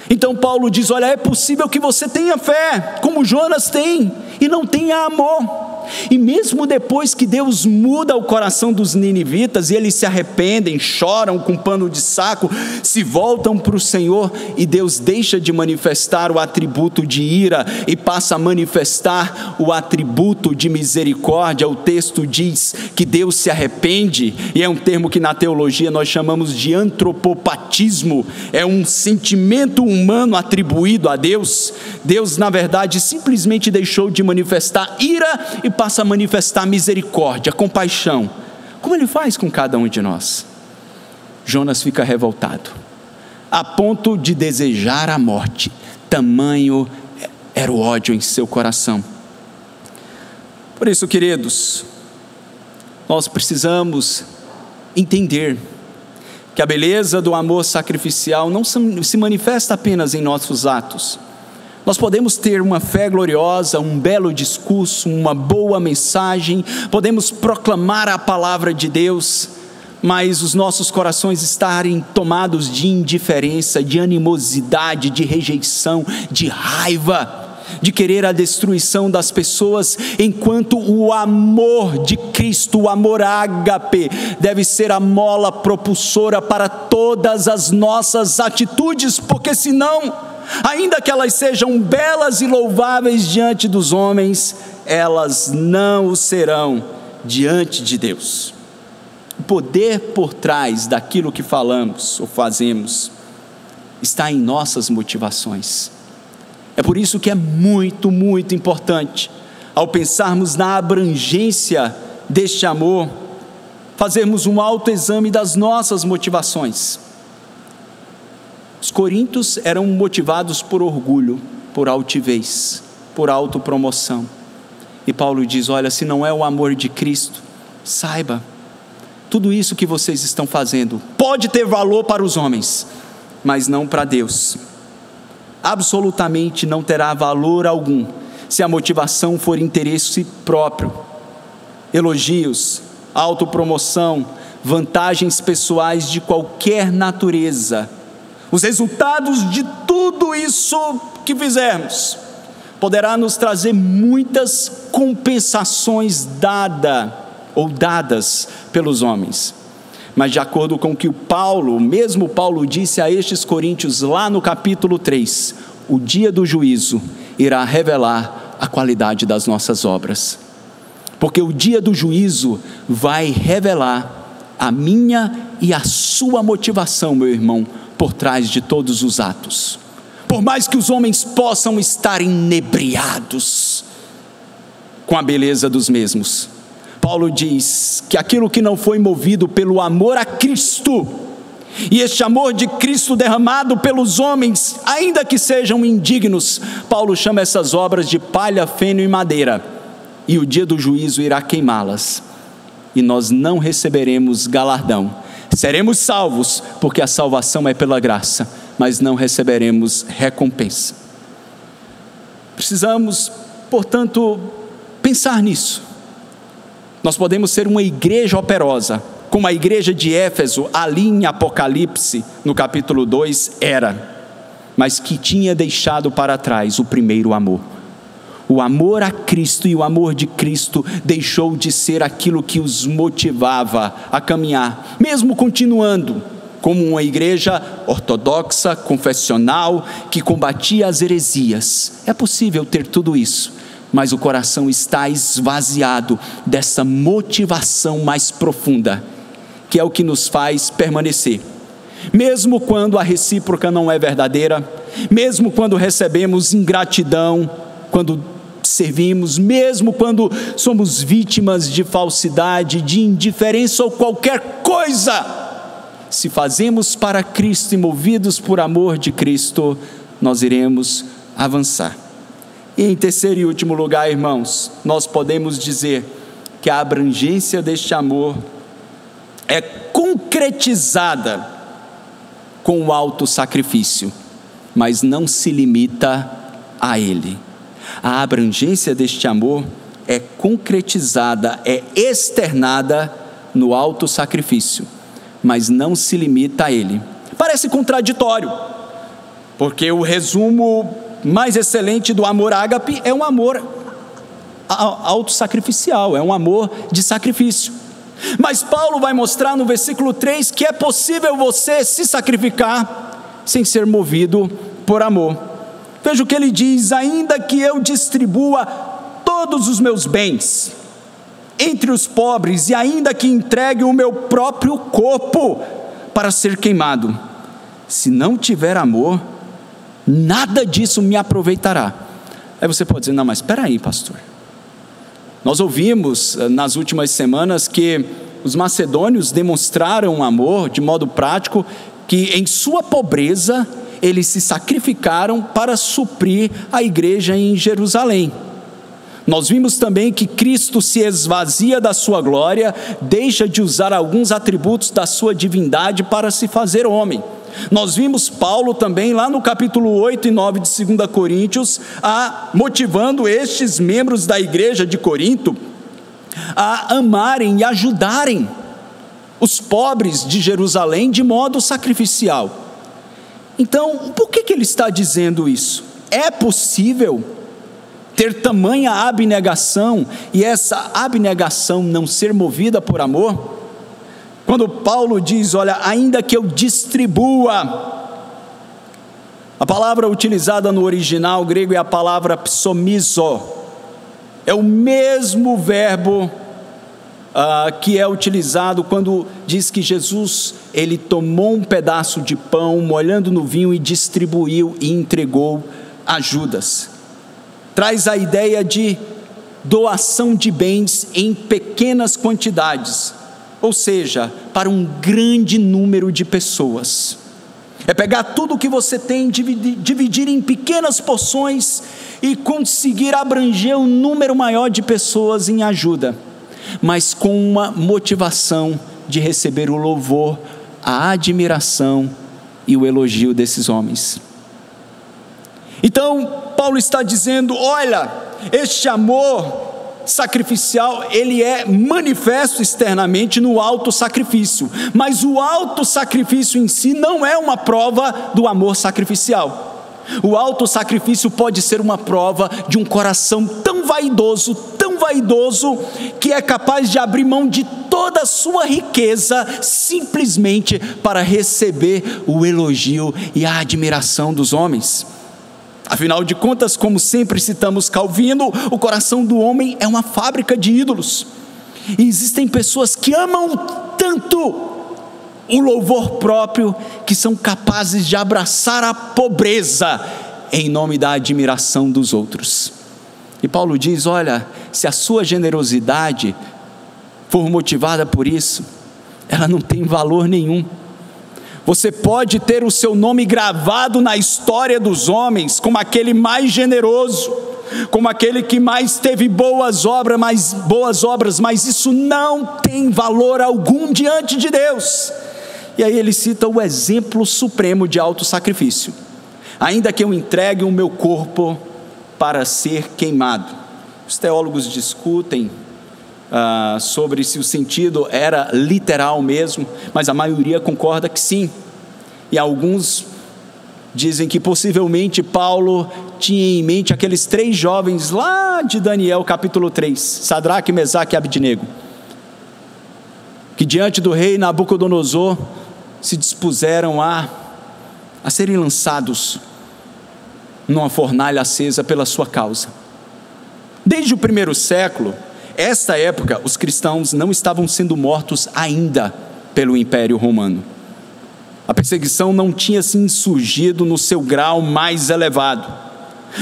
Então Paulo diz: Olha, é possível que você tenha fé, como Jonas tem, e não tenha amor. E mesmo depois que Deus muda o coração dos ninivitas e eles se arrependem, choram com pano de saco, se voltam para o Senhor e Deus deixa de manifestar o atributo de ira e passa a manifestar o atributo de misericórdia. O texto diz que Deus se arrepende, e é um termo que na teologia nós chamamos de antropopatismo, é um sentimento humano atribuído a Deus. Deus, na verdade, simplesmente deixou de manifestar ira e passa a manifestar misericórdia, compaixão, como ele faz com cada um de nós. Jonas fica revoltado, a ponto de desejar a morte, tamanho era o ódio em seu coração. Por isso, queridos, nós precisamos entender que a beleza do amor sacrificial não se manifesta apenas em nossos atos, nós podemos ter uma fé gloriosa, um belo discurso, uma boa mensagem, podemos proclamar a palavra de Deus, mas os nossos corações estarem tomados de indiferença, de animosidade, de rejeição, de raiva, de querer a destruição das pessoas, enquanto o amor de Cristo, o amor ágape, deve ser a mola propulsora para todas as nossas atitudes, porque senão ainda que elas sejam belas e louváveis diante dos homens, elas não o serão diante de Deus. O poder por trás daquilo que falamos ou fazemos está em nossas motivações. É por isso que é muito, muito importante, ao pensarmos na abrangência deste amor, fazermos um autoexame das nossas motivações. Os coríntios eram motivados por orgulho, por altivez, por autopromoção. E Paulo diz: Olha, se não é o amor de Cristo, saiba, tudo isso que vocês estão fazendo pode ter valor para os homens, mas não para Deus. Absolutamente não terá valor algum se a motivação for interesse próprio. Elogios, autopromoção, vantagens pessoais de qualquer natureza. Os resultados de tudo isso que fizermos poderá nos trazer muitas compensações dada ou dadas pelos homens. Mas de acordo com o que o Paulo, mesmo Paulo disse a estes coríntios lá no capítulo 3, o dia do juízo irá revelar a qualidade das nossas obras. Porque o dia do juízo vai revelar a minha e a sua motivação, meu irmão, por trás de todos os atos por mais que os homens possam estar inebriados com a beleza dos mesmos. Paulo diz que aquilo que não foi movido pelo amor a Cristo, e este amor de Cristo derramado pelos homens, ainda que sejam indignos, Paulo chama essas obras de palha, feno e madeira, e o dia do juízo irá queimá-las, e nós não receberemos galardão. Seremos salvos, porque a salvação é pela graça mas não receberemos recompensa. Precisamos, portanto, pensar nisso. Nós podemos ser uma igreja operosa, como a igreja de Éfeso, ali em Apocalipse, no capítulo 2, era, mas que tinha deixado para trás o primeiro amor. O amor a Cristo e o amor de Cristo deixou de ser aquilo que os motivava a caminhar, mesmo continuando como uma igreja ortodoxa, confessional, que combatia as heresias. É possível ter tudo isso, mas o coração está esvaziado dessa motivação mais profunda, que é o que nos faz permanecer. Mesmo quando a recíproca não é verdadeira, mesmo quando recebemos ingratidão, quando servimos, mesmo quando somos vítimas de falsidade, de indiferença ou qualquer coisa, se fazemos para Cristo e movidos por amor de Cristo, nós iremos avançar. E em terceiro e último lugar, irmãos, nós podemos dizer que a abrangência deste amor é concretizada com o alto sacrifício, mas não se limita a ele. A abrangência deste amor é concretizada, é externada no alto sacrifício mas não se limita a ele. Parece contraditório, porque o resumo mais excelente do amor ágape é um amor autossacrificial, é um amor de sacrifício. Mas Paulo vai mostrar no versículo 3 que é possível você se sacrificar sem ser movido por amor. Veja o que ele diz: ainda que eu distribua todos os meus bens, entre os pobres, e ainda que entregue o meu próprio corpo para ser queimado. Se não tiver amor, nada disso me aproveitará. Aí você pode dizer: não, mas espera aí, pastor. Nós ouvimos eh, nas últimas semanas que os macedônios demonstraram amor de modo prático, que em sua pobreza eles se sacrificaram para suprir a igreja em Jerusalém. Nós vimos também que Cristo se esvazia da sua glória, deixa de usar alguns atributos da sua divindade para se fazer homem. Nós vimos Paulo também lá no capítulo 8 e 9 de 2 Coríntios, a, motivando estes membros da igreja de Corinto a amarem e ajudarem os pobres de Jerusalém de modo sacrificial. Então, por que, que ele está dizendo isso? É possível ter tamanha abnegação e essa abnegação não ser movida por amor? Quando Paulo diz, olha, ainda que eu distribua, a palavra utilizada no original grego é a palavra psomizo, é o mesmo verbo uh, que é utilizado quando diz que Jesus ele tomou um pedaço de pão, molhando no vinho e distribuiu e entregou a Judas traz a ideia de doação de bens em pequenas quantidades, ou seja, para um grande número de pessoas. É pegar tudo o que você tem, dividir, dividir em pequenas porções e conseguir abranger um número maior de pessoas em ajuda, mas com uma motivação de receber o louvor, a admiração e o elogio desses homens. Então, Paulo está dizendo: olha, este amor sacrificial, ele é manifesto externamente no alto sacrifício, mas o alto sacrifício em si não é uma prova do amor sacrificial. O alto sacrifício pode ser uma prova de um coração tão vaidoso, vaidoso, que é capaz de abrir mão de toda a sua riqueza simplesmente para receber o elogio e a admiração dos homens. Afinal de contas, como sempre citamos Calvino, o coração do homem é uma fábrica de ídolos. E existem pessoas que amam tanto o louvor próprio que são capazes de abraçar a pobreza em nome da admiração dos outros. E Paulo diz: olha, se a sua generosidade for motivada por isso, ela não tem valor nenhum. Você pode ter o seu nome gravado na história dos homens como aquele mais generoso, como aquele que mais teve boas obras, mais boas obras, mas isso não tem valor algum diante de Deus. E aí ele cita o exemplo supremo de auto sacrifício. Ainda que eu entregue o meu corpo para ser queimado. Os teólogos discutem ah, sobre se o sentido era literal mesmo, mas a maioria concorda que sim. E alguns dizem que possivelmente Paulo tinha em mente aqueles três jovens lá de Daniel capítulo 3, Sadraque, Mesaque e Abidnego, que diante do rei Nabucodonosor se dispuseram a, a serem lançados numa fornalha acesa pela sua causa. Desde o primeiro século, esta época, os cristãos não estavam sendo mortos ainda pelo Império Romano. A perseguição não tinha se insurgido no seu grau mais elevado,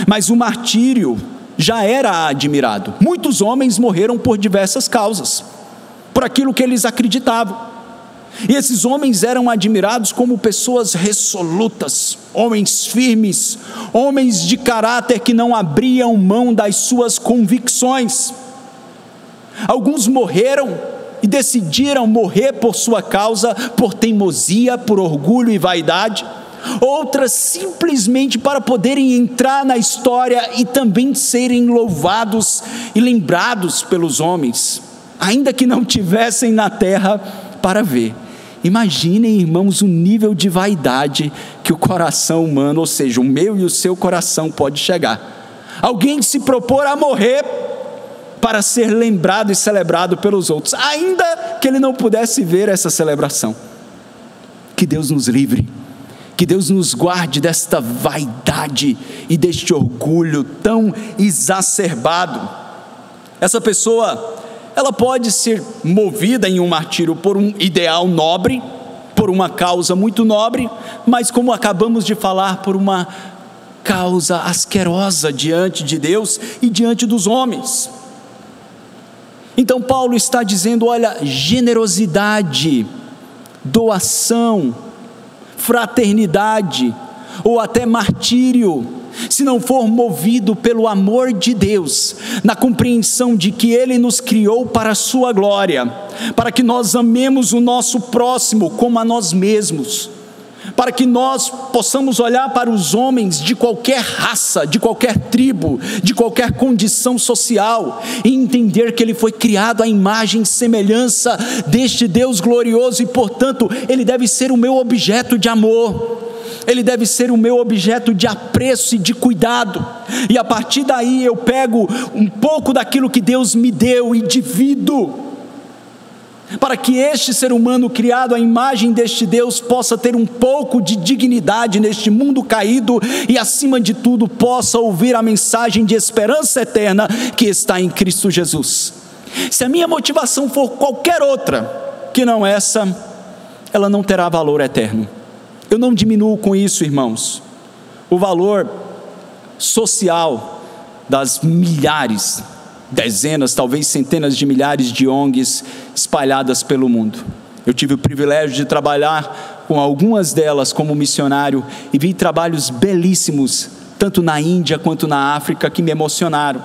mas o martírio já era admirado. Muitos homens morreram por diversas causas, por aquilo que eles acreditavam. E esses homens eram admirados como pessoas resolutas, homens firmes, homens de caráter que não abriam mão das suas convicções. Alguns morreram e decidiram morrer por sua causa, por teimosia, por orgulho e vaidade. Outras simplesmente para poderem entrar na história e também serem louvados e lembrados pelos homens, ainda que não tivessem na terra para ver. Imaginem, irmãos, o nível de vaidade que o coração humano, ou seja, o meu e o seu coração, pode chegar. Alguém se propor a morrer para ser lembrado e celebrado pelos outros, ainda que ele não pudesse ver essa celebração. Que Deus nos livre, que Deus nos guarde desta vaidade e deste orgulho tão exacerbado. Essa pessoa ela pode ser movida em um martírio por um ideal nobre, por uma causa muito nobre, mas como acabamos de falar, por uma causa asquerosa diante de Deus e diante dos homens. Então Paulo está dizendo: olha, generosidade, doação, fraternidade, ou até martírio, se não for movido pelo amor de Deus, na compreensão de que Ele nos criou para a Sua glória, para que nós amemos o nosso próximo como a nós mesmos, para que nós possamos olhar para os homens de qualquer raça, de qualquer tribo, de qualquer condição social e entender que ele foi criado à imagem e semelhança deste Deus glorioso e, portanto, ele deve ser o meu objeto de amor ele deve ser o meu objeto de apreço e de cuidado, e a partir daí eu pego um pouco daquilo que Deus me deu e divido, para que este ser humano criado à imagem deste Deus possa ter um pouco de dignidade neste mundo caído e, acima de tudo, possa ouvir a mensagem de esperança eterna que está em Cristo Jesus. Se a minha motivação for qualquer outra que não essa, ela não terá valor eterno. Eu não diminuo com isso, irmãos, o valor social das milhares, dezenas, talvez centenas de milhares de ONGs espalhadas pelo mundo. Eu tive o privilégio de trabalhar com algumas delas como missionário e vi trabalhos belíssimos, tanto na Índia quanto na África, que me emocionaram.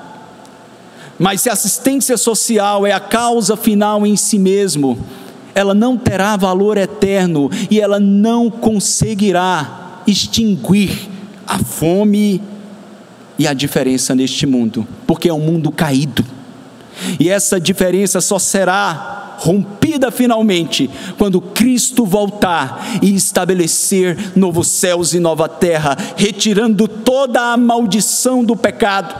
Mas se assistência social é a causa final em si mesmo, ela não terá valor eterno e ela não conseguirá extinguir a fome e a diferença neste mundo, porque é um mundo caído. E essa diferença só será rompida finalmente quando Cristo voltar e estabelecer novos céus e nova terra, retirando toda a maldição do pecado.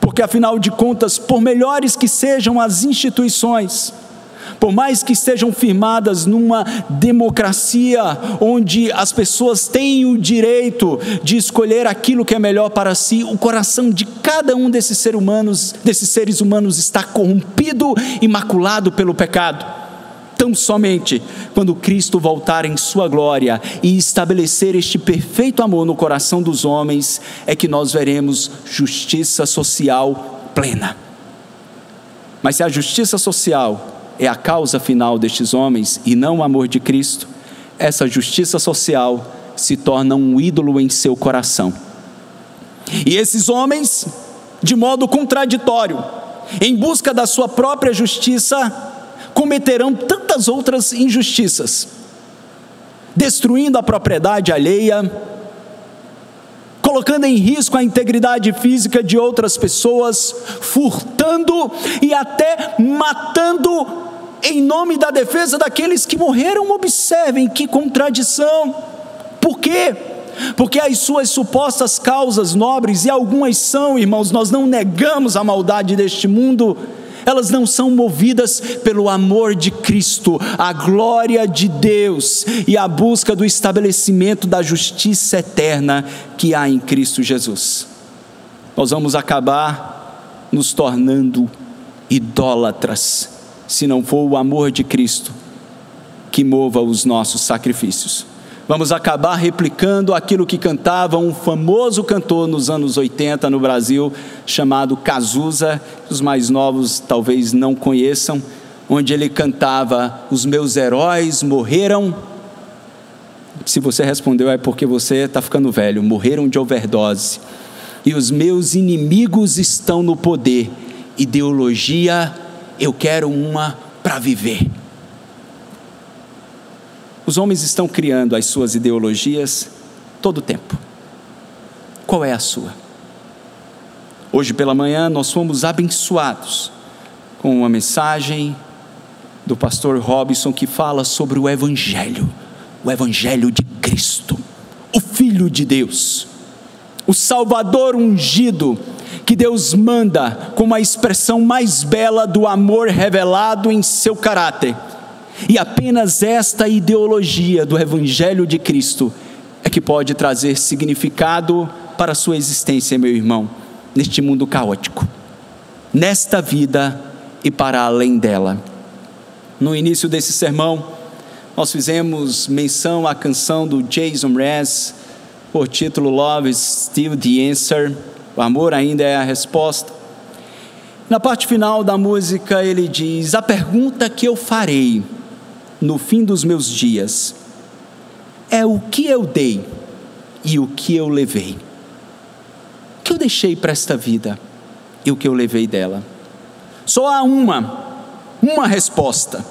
Porque afinal de contas, por melhores que sejam as instituições, por mais que estejam firmadas numa democracia onde as pessoas têm o direito de escolher aquilo que é melhor para si, o coração de cada um desses seres humanos, desses seres humanos está corrompido e maculado pelo pecado. Tão somente quando Cristo voltar em sua glória e estabelecer este perfeito amor no coração dos homens, é que nós veremos justiça social plena. Mas se a justiça social é a causa final destes homens e não o amor de Cristo, essa justiça social se torna um ídolo em seu coração. E esses homens, de modo contraditório, em busca da sua própria justiça, cometerão tantas outras injustiças, destruindo a propriedade alheia, colocando em risco a integridade física de outras pessoas, furtando e até matando em nome da defesa daqueles que morreram, observem que contradição. Por quê? Porque as suas supostas causas nobres, e algumas são, irmãos, nós não negamos a maldade deste mundo, elas não são movidas pelo amor de Cristo, a glória de Deus e a busca do estabelecimento da justiça eterna que há em Cristo Jesus. Nós vamos acabar nos tornando idólatras se não for o amor de Cristo que mova os nossos sacrifícios. Vamos acabar replicando aquilo que cantava um famoso cantor nos anos 80 no Brasil, chamado Cazuza, os mais novos talvez não conheçam, onde ele cantava: Os meus heróis morreram. Se você respondeu, é porque você está ficando velho, morreram de overdose. E os meus inimigos estão no poder. Ideologia eu quero uma para viver. Os homens estão criando as suas ideologias todo o tempo. Qual é a sua? Hoje pela manhã nós fomos abençoados com uma mensagem do pastor Robson que fala sobre o Evangelho, o Evangelho de Cristo, o Filho de Deus, o Salvador ungido que Deus manda como a expressão mais bela do amor revelado em seu caráter. E apenas esta ideologia do Evangelho de Cristo é que pode trazer significado para a sua existência, meu irmão, neste mundo caótico, nesta vida e para além dela. No início desse sermão, nós fizemos menção à canção do Jason Mraz, por título Love is Still the Answer. Amor ainda é a resposta. Na parte final da música, ele diz: A pergunta que eu farei no fim dos meus dias é o que eu dei e o que eu levei. O que eu deixei para esta vida e o que eu levei dela? Só há uma, uma resposta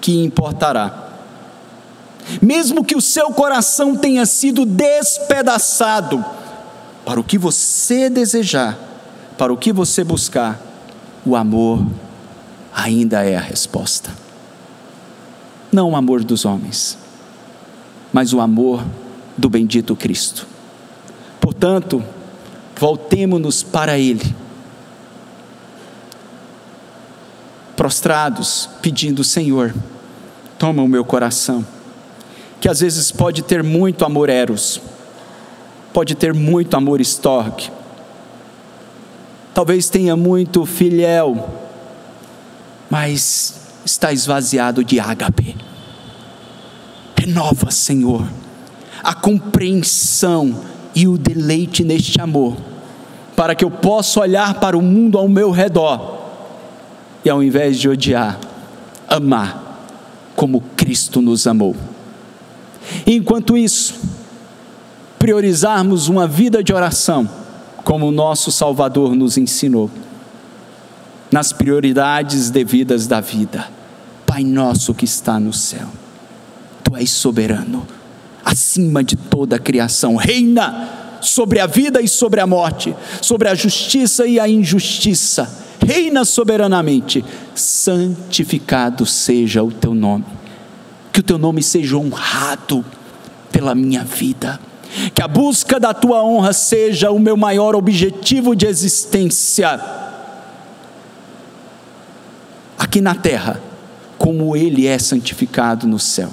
que importará. Mesmo que o seu coração tenha sido despedaçado, para o que você desejar, para o que você buscar, o amor ainda é a resposta. Não o amor dos homens, mas o amor do bendito Cristo. Portanto, voltemo-nos para Ele, prostrados, pedindo: Senhor, toma o meu coração, que às vezes pode ter muito amor eros pode ter muito amor stork, talvez tenha muito filial, mas está esvaziado de ágape. Renova, Senhor, a compreensão e o deleite neste amor, para que eu possa olhar para o mundo ao meu redor e, ao invés de odiar, amar como Cristo nos amou. Enquanto isso, priorizarmos uma vida de oração, como o nosso Salvador nos ensinou, nas prioridades devidas da vida. Pai nosso que está no céu, Tu és soberano, acima de toda a criação, reina sobre a vida e sobre a morte, sobre a justiça e a injustiça, reina soberanamente. Santificado seja o Teu nome, que o Teu nome seja honrado pela minha vida que a busca da tua honra seja o meu maior objetivo de existência. Aqui na terra, como ele é santificado no céu.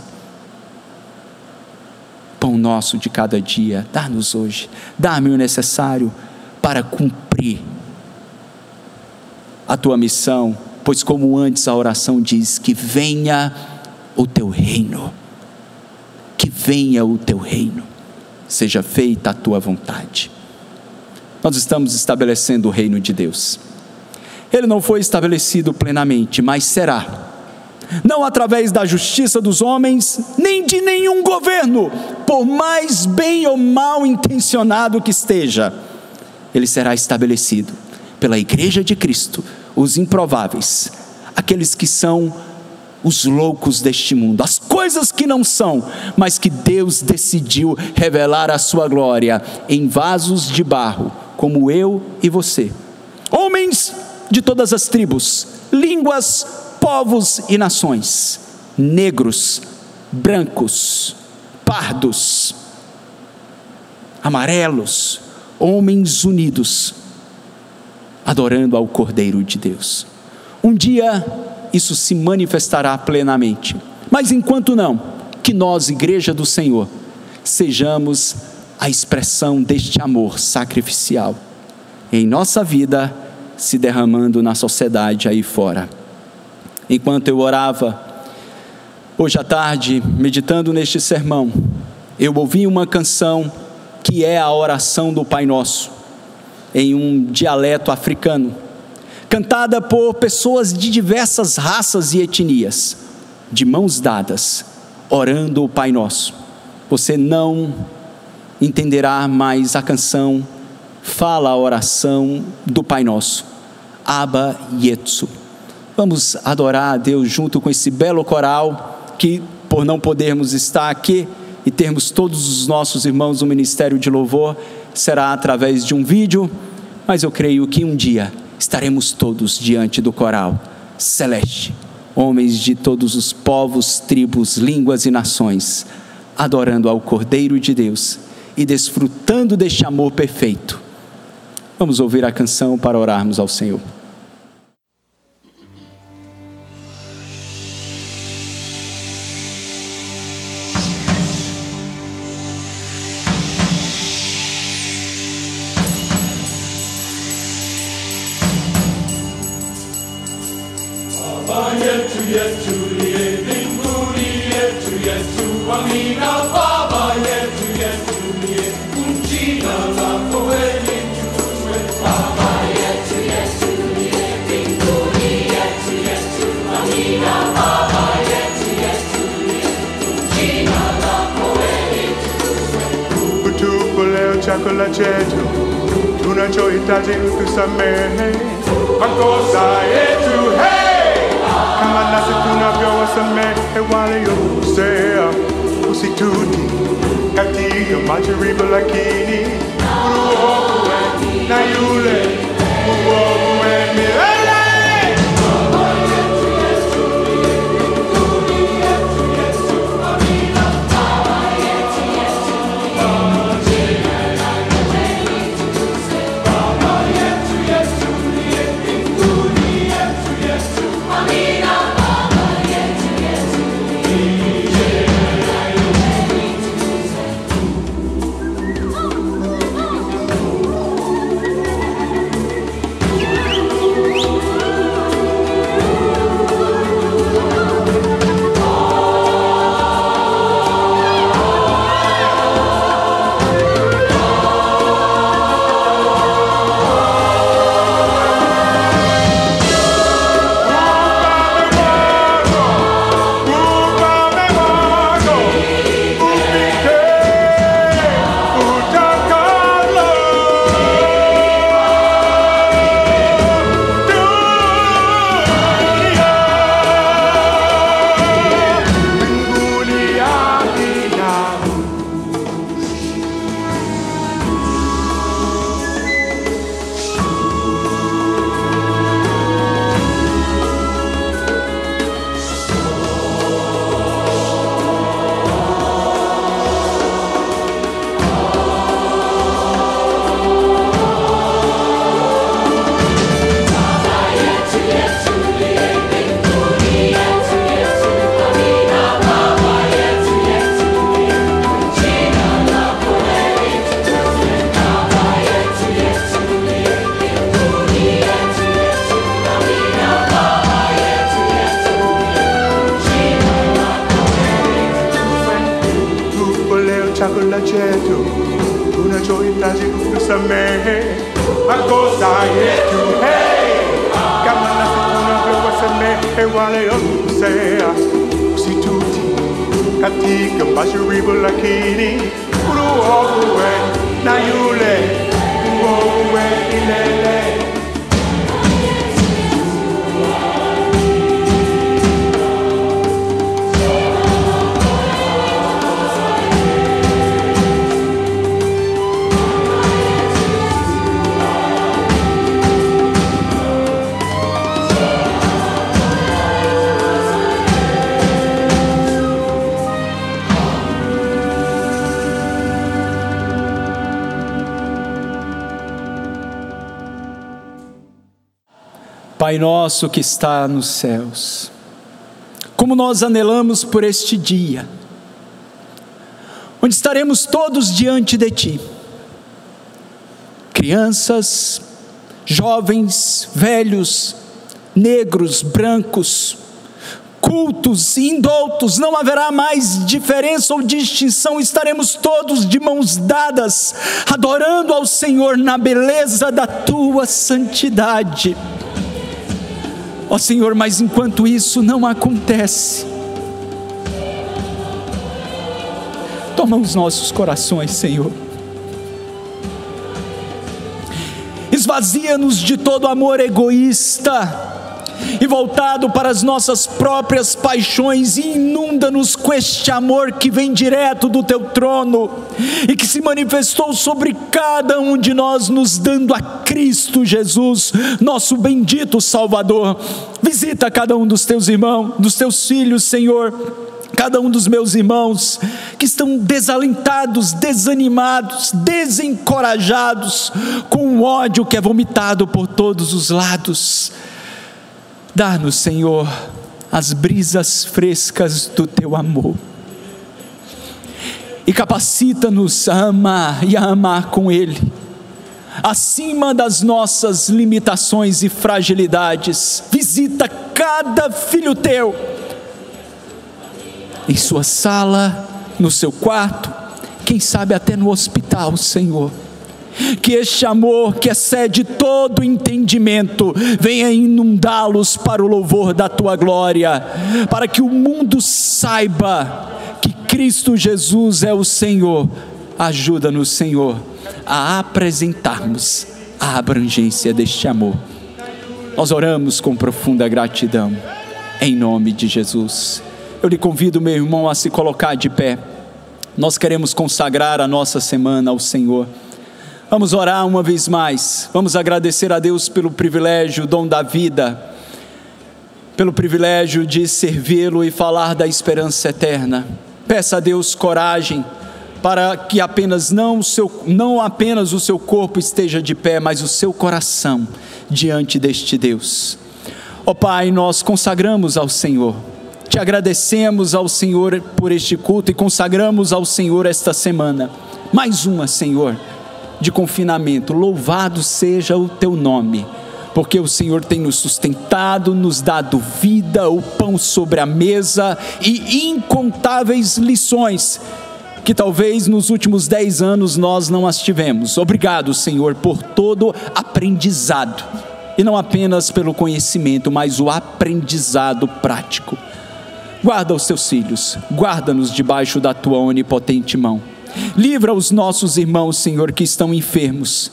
Pão nosso de cada dia, dá-nos hoje, dá-me o necessário para cumprir a tua missão, pois, como antes a oração diz, que venha o teu reino, que venha o teu reino seja feita a tua vontade. Nós estamos estabelecendo o reino de Deus. Ele não foi estabelecido plenamente, mas será. Não através da justiça dos homens, nem de nenhum governo, por mais bem ou mal intencionado que esteja, ele será estabelecido pela Igreja de Cristo, os improváveis, aqueles que são os loucos deste mundo, as coisas que não são, mas que Deus decidiu revelar a sua glória em vasos de barro, como eu e você. Homens de todas as tribos, línguas, povos e nações, negros, brancos, pardos, amarelos, homens unidos, adorando ao Cordeiro de Deus. Um dia isso se manifestará plenamente. Mas enquanto não, que nós, Igreja do Senhor, sejamos a expressão deste amor sacrificial em nossa vida, se derramando na sociedade aí fora. Enquanto eu orava, hoje à tarde, meditando neste sermão, eu ouvi uma canção que é a oração do Pai Nosso, em um dialeto africano cantada por pessoas de diversas raças e etnias, de mãos dadas, orando o Pai Nosso. Você não entenderá mais a canção, fala a oração do Pai Nosso, Abba Yetsu. Vamos adorar a Deus junto com esse belo coral que, por não podermos estar aqui e termos todos os nossos irmãos no ministério de louvor, será através de um vídeo, mas eu creio que um dia estaremos todos diante do coral celeste, homens de todos os povos, tribos, línguas e nações, adorando ao Cordeiro de Deus e desfrutando deste amor perfeito. Vamos ouvir a canção para orarmos ao Senhor. Nosso que está nos céus, como nós anelamos por este dia, onde estaremos todos diante de Ti, crianças, jovens, velhos, negros, brancos, cultos, indoutos, não haverá mais diferença ou distinção, estaremos todos de mãos dadas, adorando ao Senhor na beleza da Tua santidade. Ó Senhor, mas enquanto isso não acontece, toma os nossos corações, Senhor. Esvazia-nos de todo amor egoísta e voltado para as nossas próprias paixões, inunda-nos com este amor que vem direto do teu trono e que se manifestou sobre cada um de nós, nos dando a Cristo Jesus, nosso bendito Salvador. Visita cada um dos teus irmãos, dos teus filhos, Senhor cada um dos meus irmãos que estão desalentados, desanimados, desencorajados, com o ódio que é vomitado por todos os lados. Dá-nos, Senhor, as brisas frescas do teu amor. E capacita-nos a amar e a amar com Ele, acima das nossas limitações e fragilidades. Visita cada filho teu, em sua sala, no seu quarto, quem sabe até no hospital, Senhor que este amor que excede todo entendimento venha inundá-los para o louvor da tua glória, para que o mundo saiba que Cristo Jesus é o Senhor. Ajuda-nos, Senhor, a apresentarmos a abrangência deste amor. Nós oramos com profunda gratidão, em nome de Jesus. Eu lhe convido, meu irmão, a se colocar de pé. Nós queremos consagrar a nossa semana ao Senhor. Vamos orar uma vez mais. Vamos agradecer a Deus pelo privilégio, dom da vida, pelo privilégio de servi-lo e falar da esperança eterna. Peça a Deus coragem para que apenas não, seu, não apenas o seu corpo esteja de pé, mas o seu coração diante deste Deus. Ó oh, Pai, nós consagramos ao Senhor. Te agradecemos ao Senhor por este culto e consagramos ao Senhor esta semana. Mais uma, Senhor de confinamento. Louvado seja o teu nome, porque o Senhor tem nos sustentado, nos dado vida, o pão sobre a mesa e incontáveis lições que talvez nos últimos dez anos nós não as tivemos. Obrigado, Senhor, por todo aprendizado. E não apenas pelo conhecimento, mas o aprendizado prático. Guarda os teus filhos, guarda-nos debaixo da tua onipotente mão Livra os nossos irmãos, Senhor, que estão enfermos.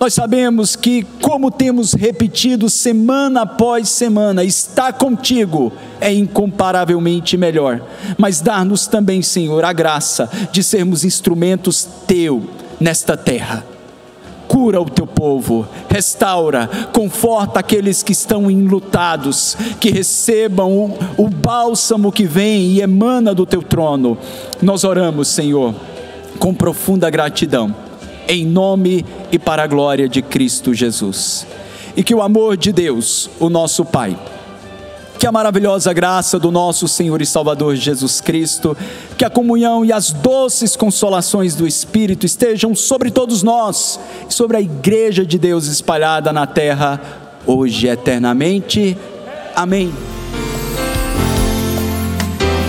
Nós sabemos que, como temos repetido semana após semana, estar contigo é incomparavelmente melhor. Mas dá-nos também, Senhor, a graça de sermos instrumentos teu nesta terra. Cura o teu povo, restaura, conforta aqueles que estão enlutados, que recebam o, o bálsamo que vem e emana do teu trono. Nós oramos, Senhor com profunda gratidão, em nome e para a glória de Cristo Jesus. E que o amor de Deus, o nosso Pai, que a maravilhosa graça do nosso Senhor e Salvador Jesus Cristo, que a comunhão e as doces consolações do Espírito estejam sobre todos nós e sobre a Igreja de Deus espalhada na terra, hoje eternamente. Amém.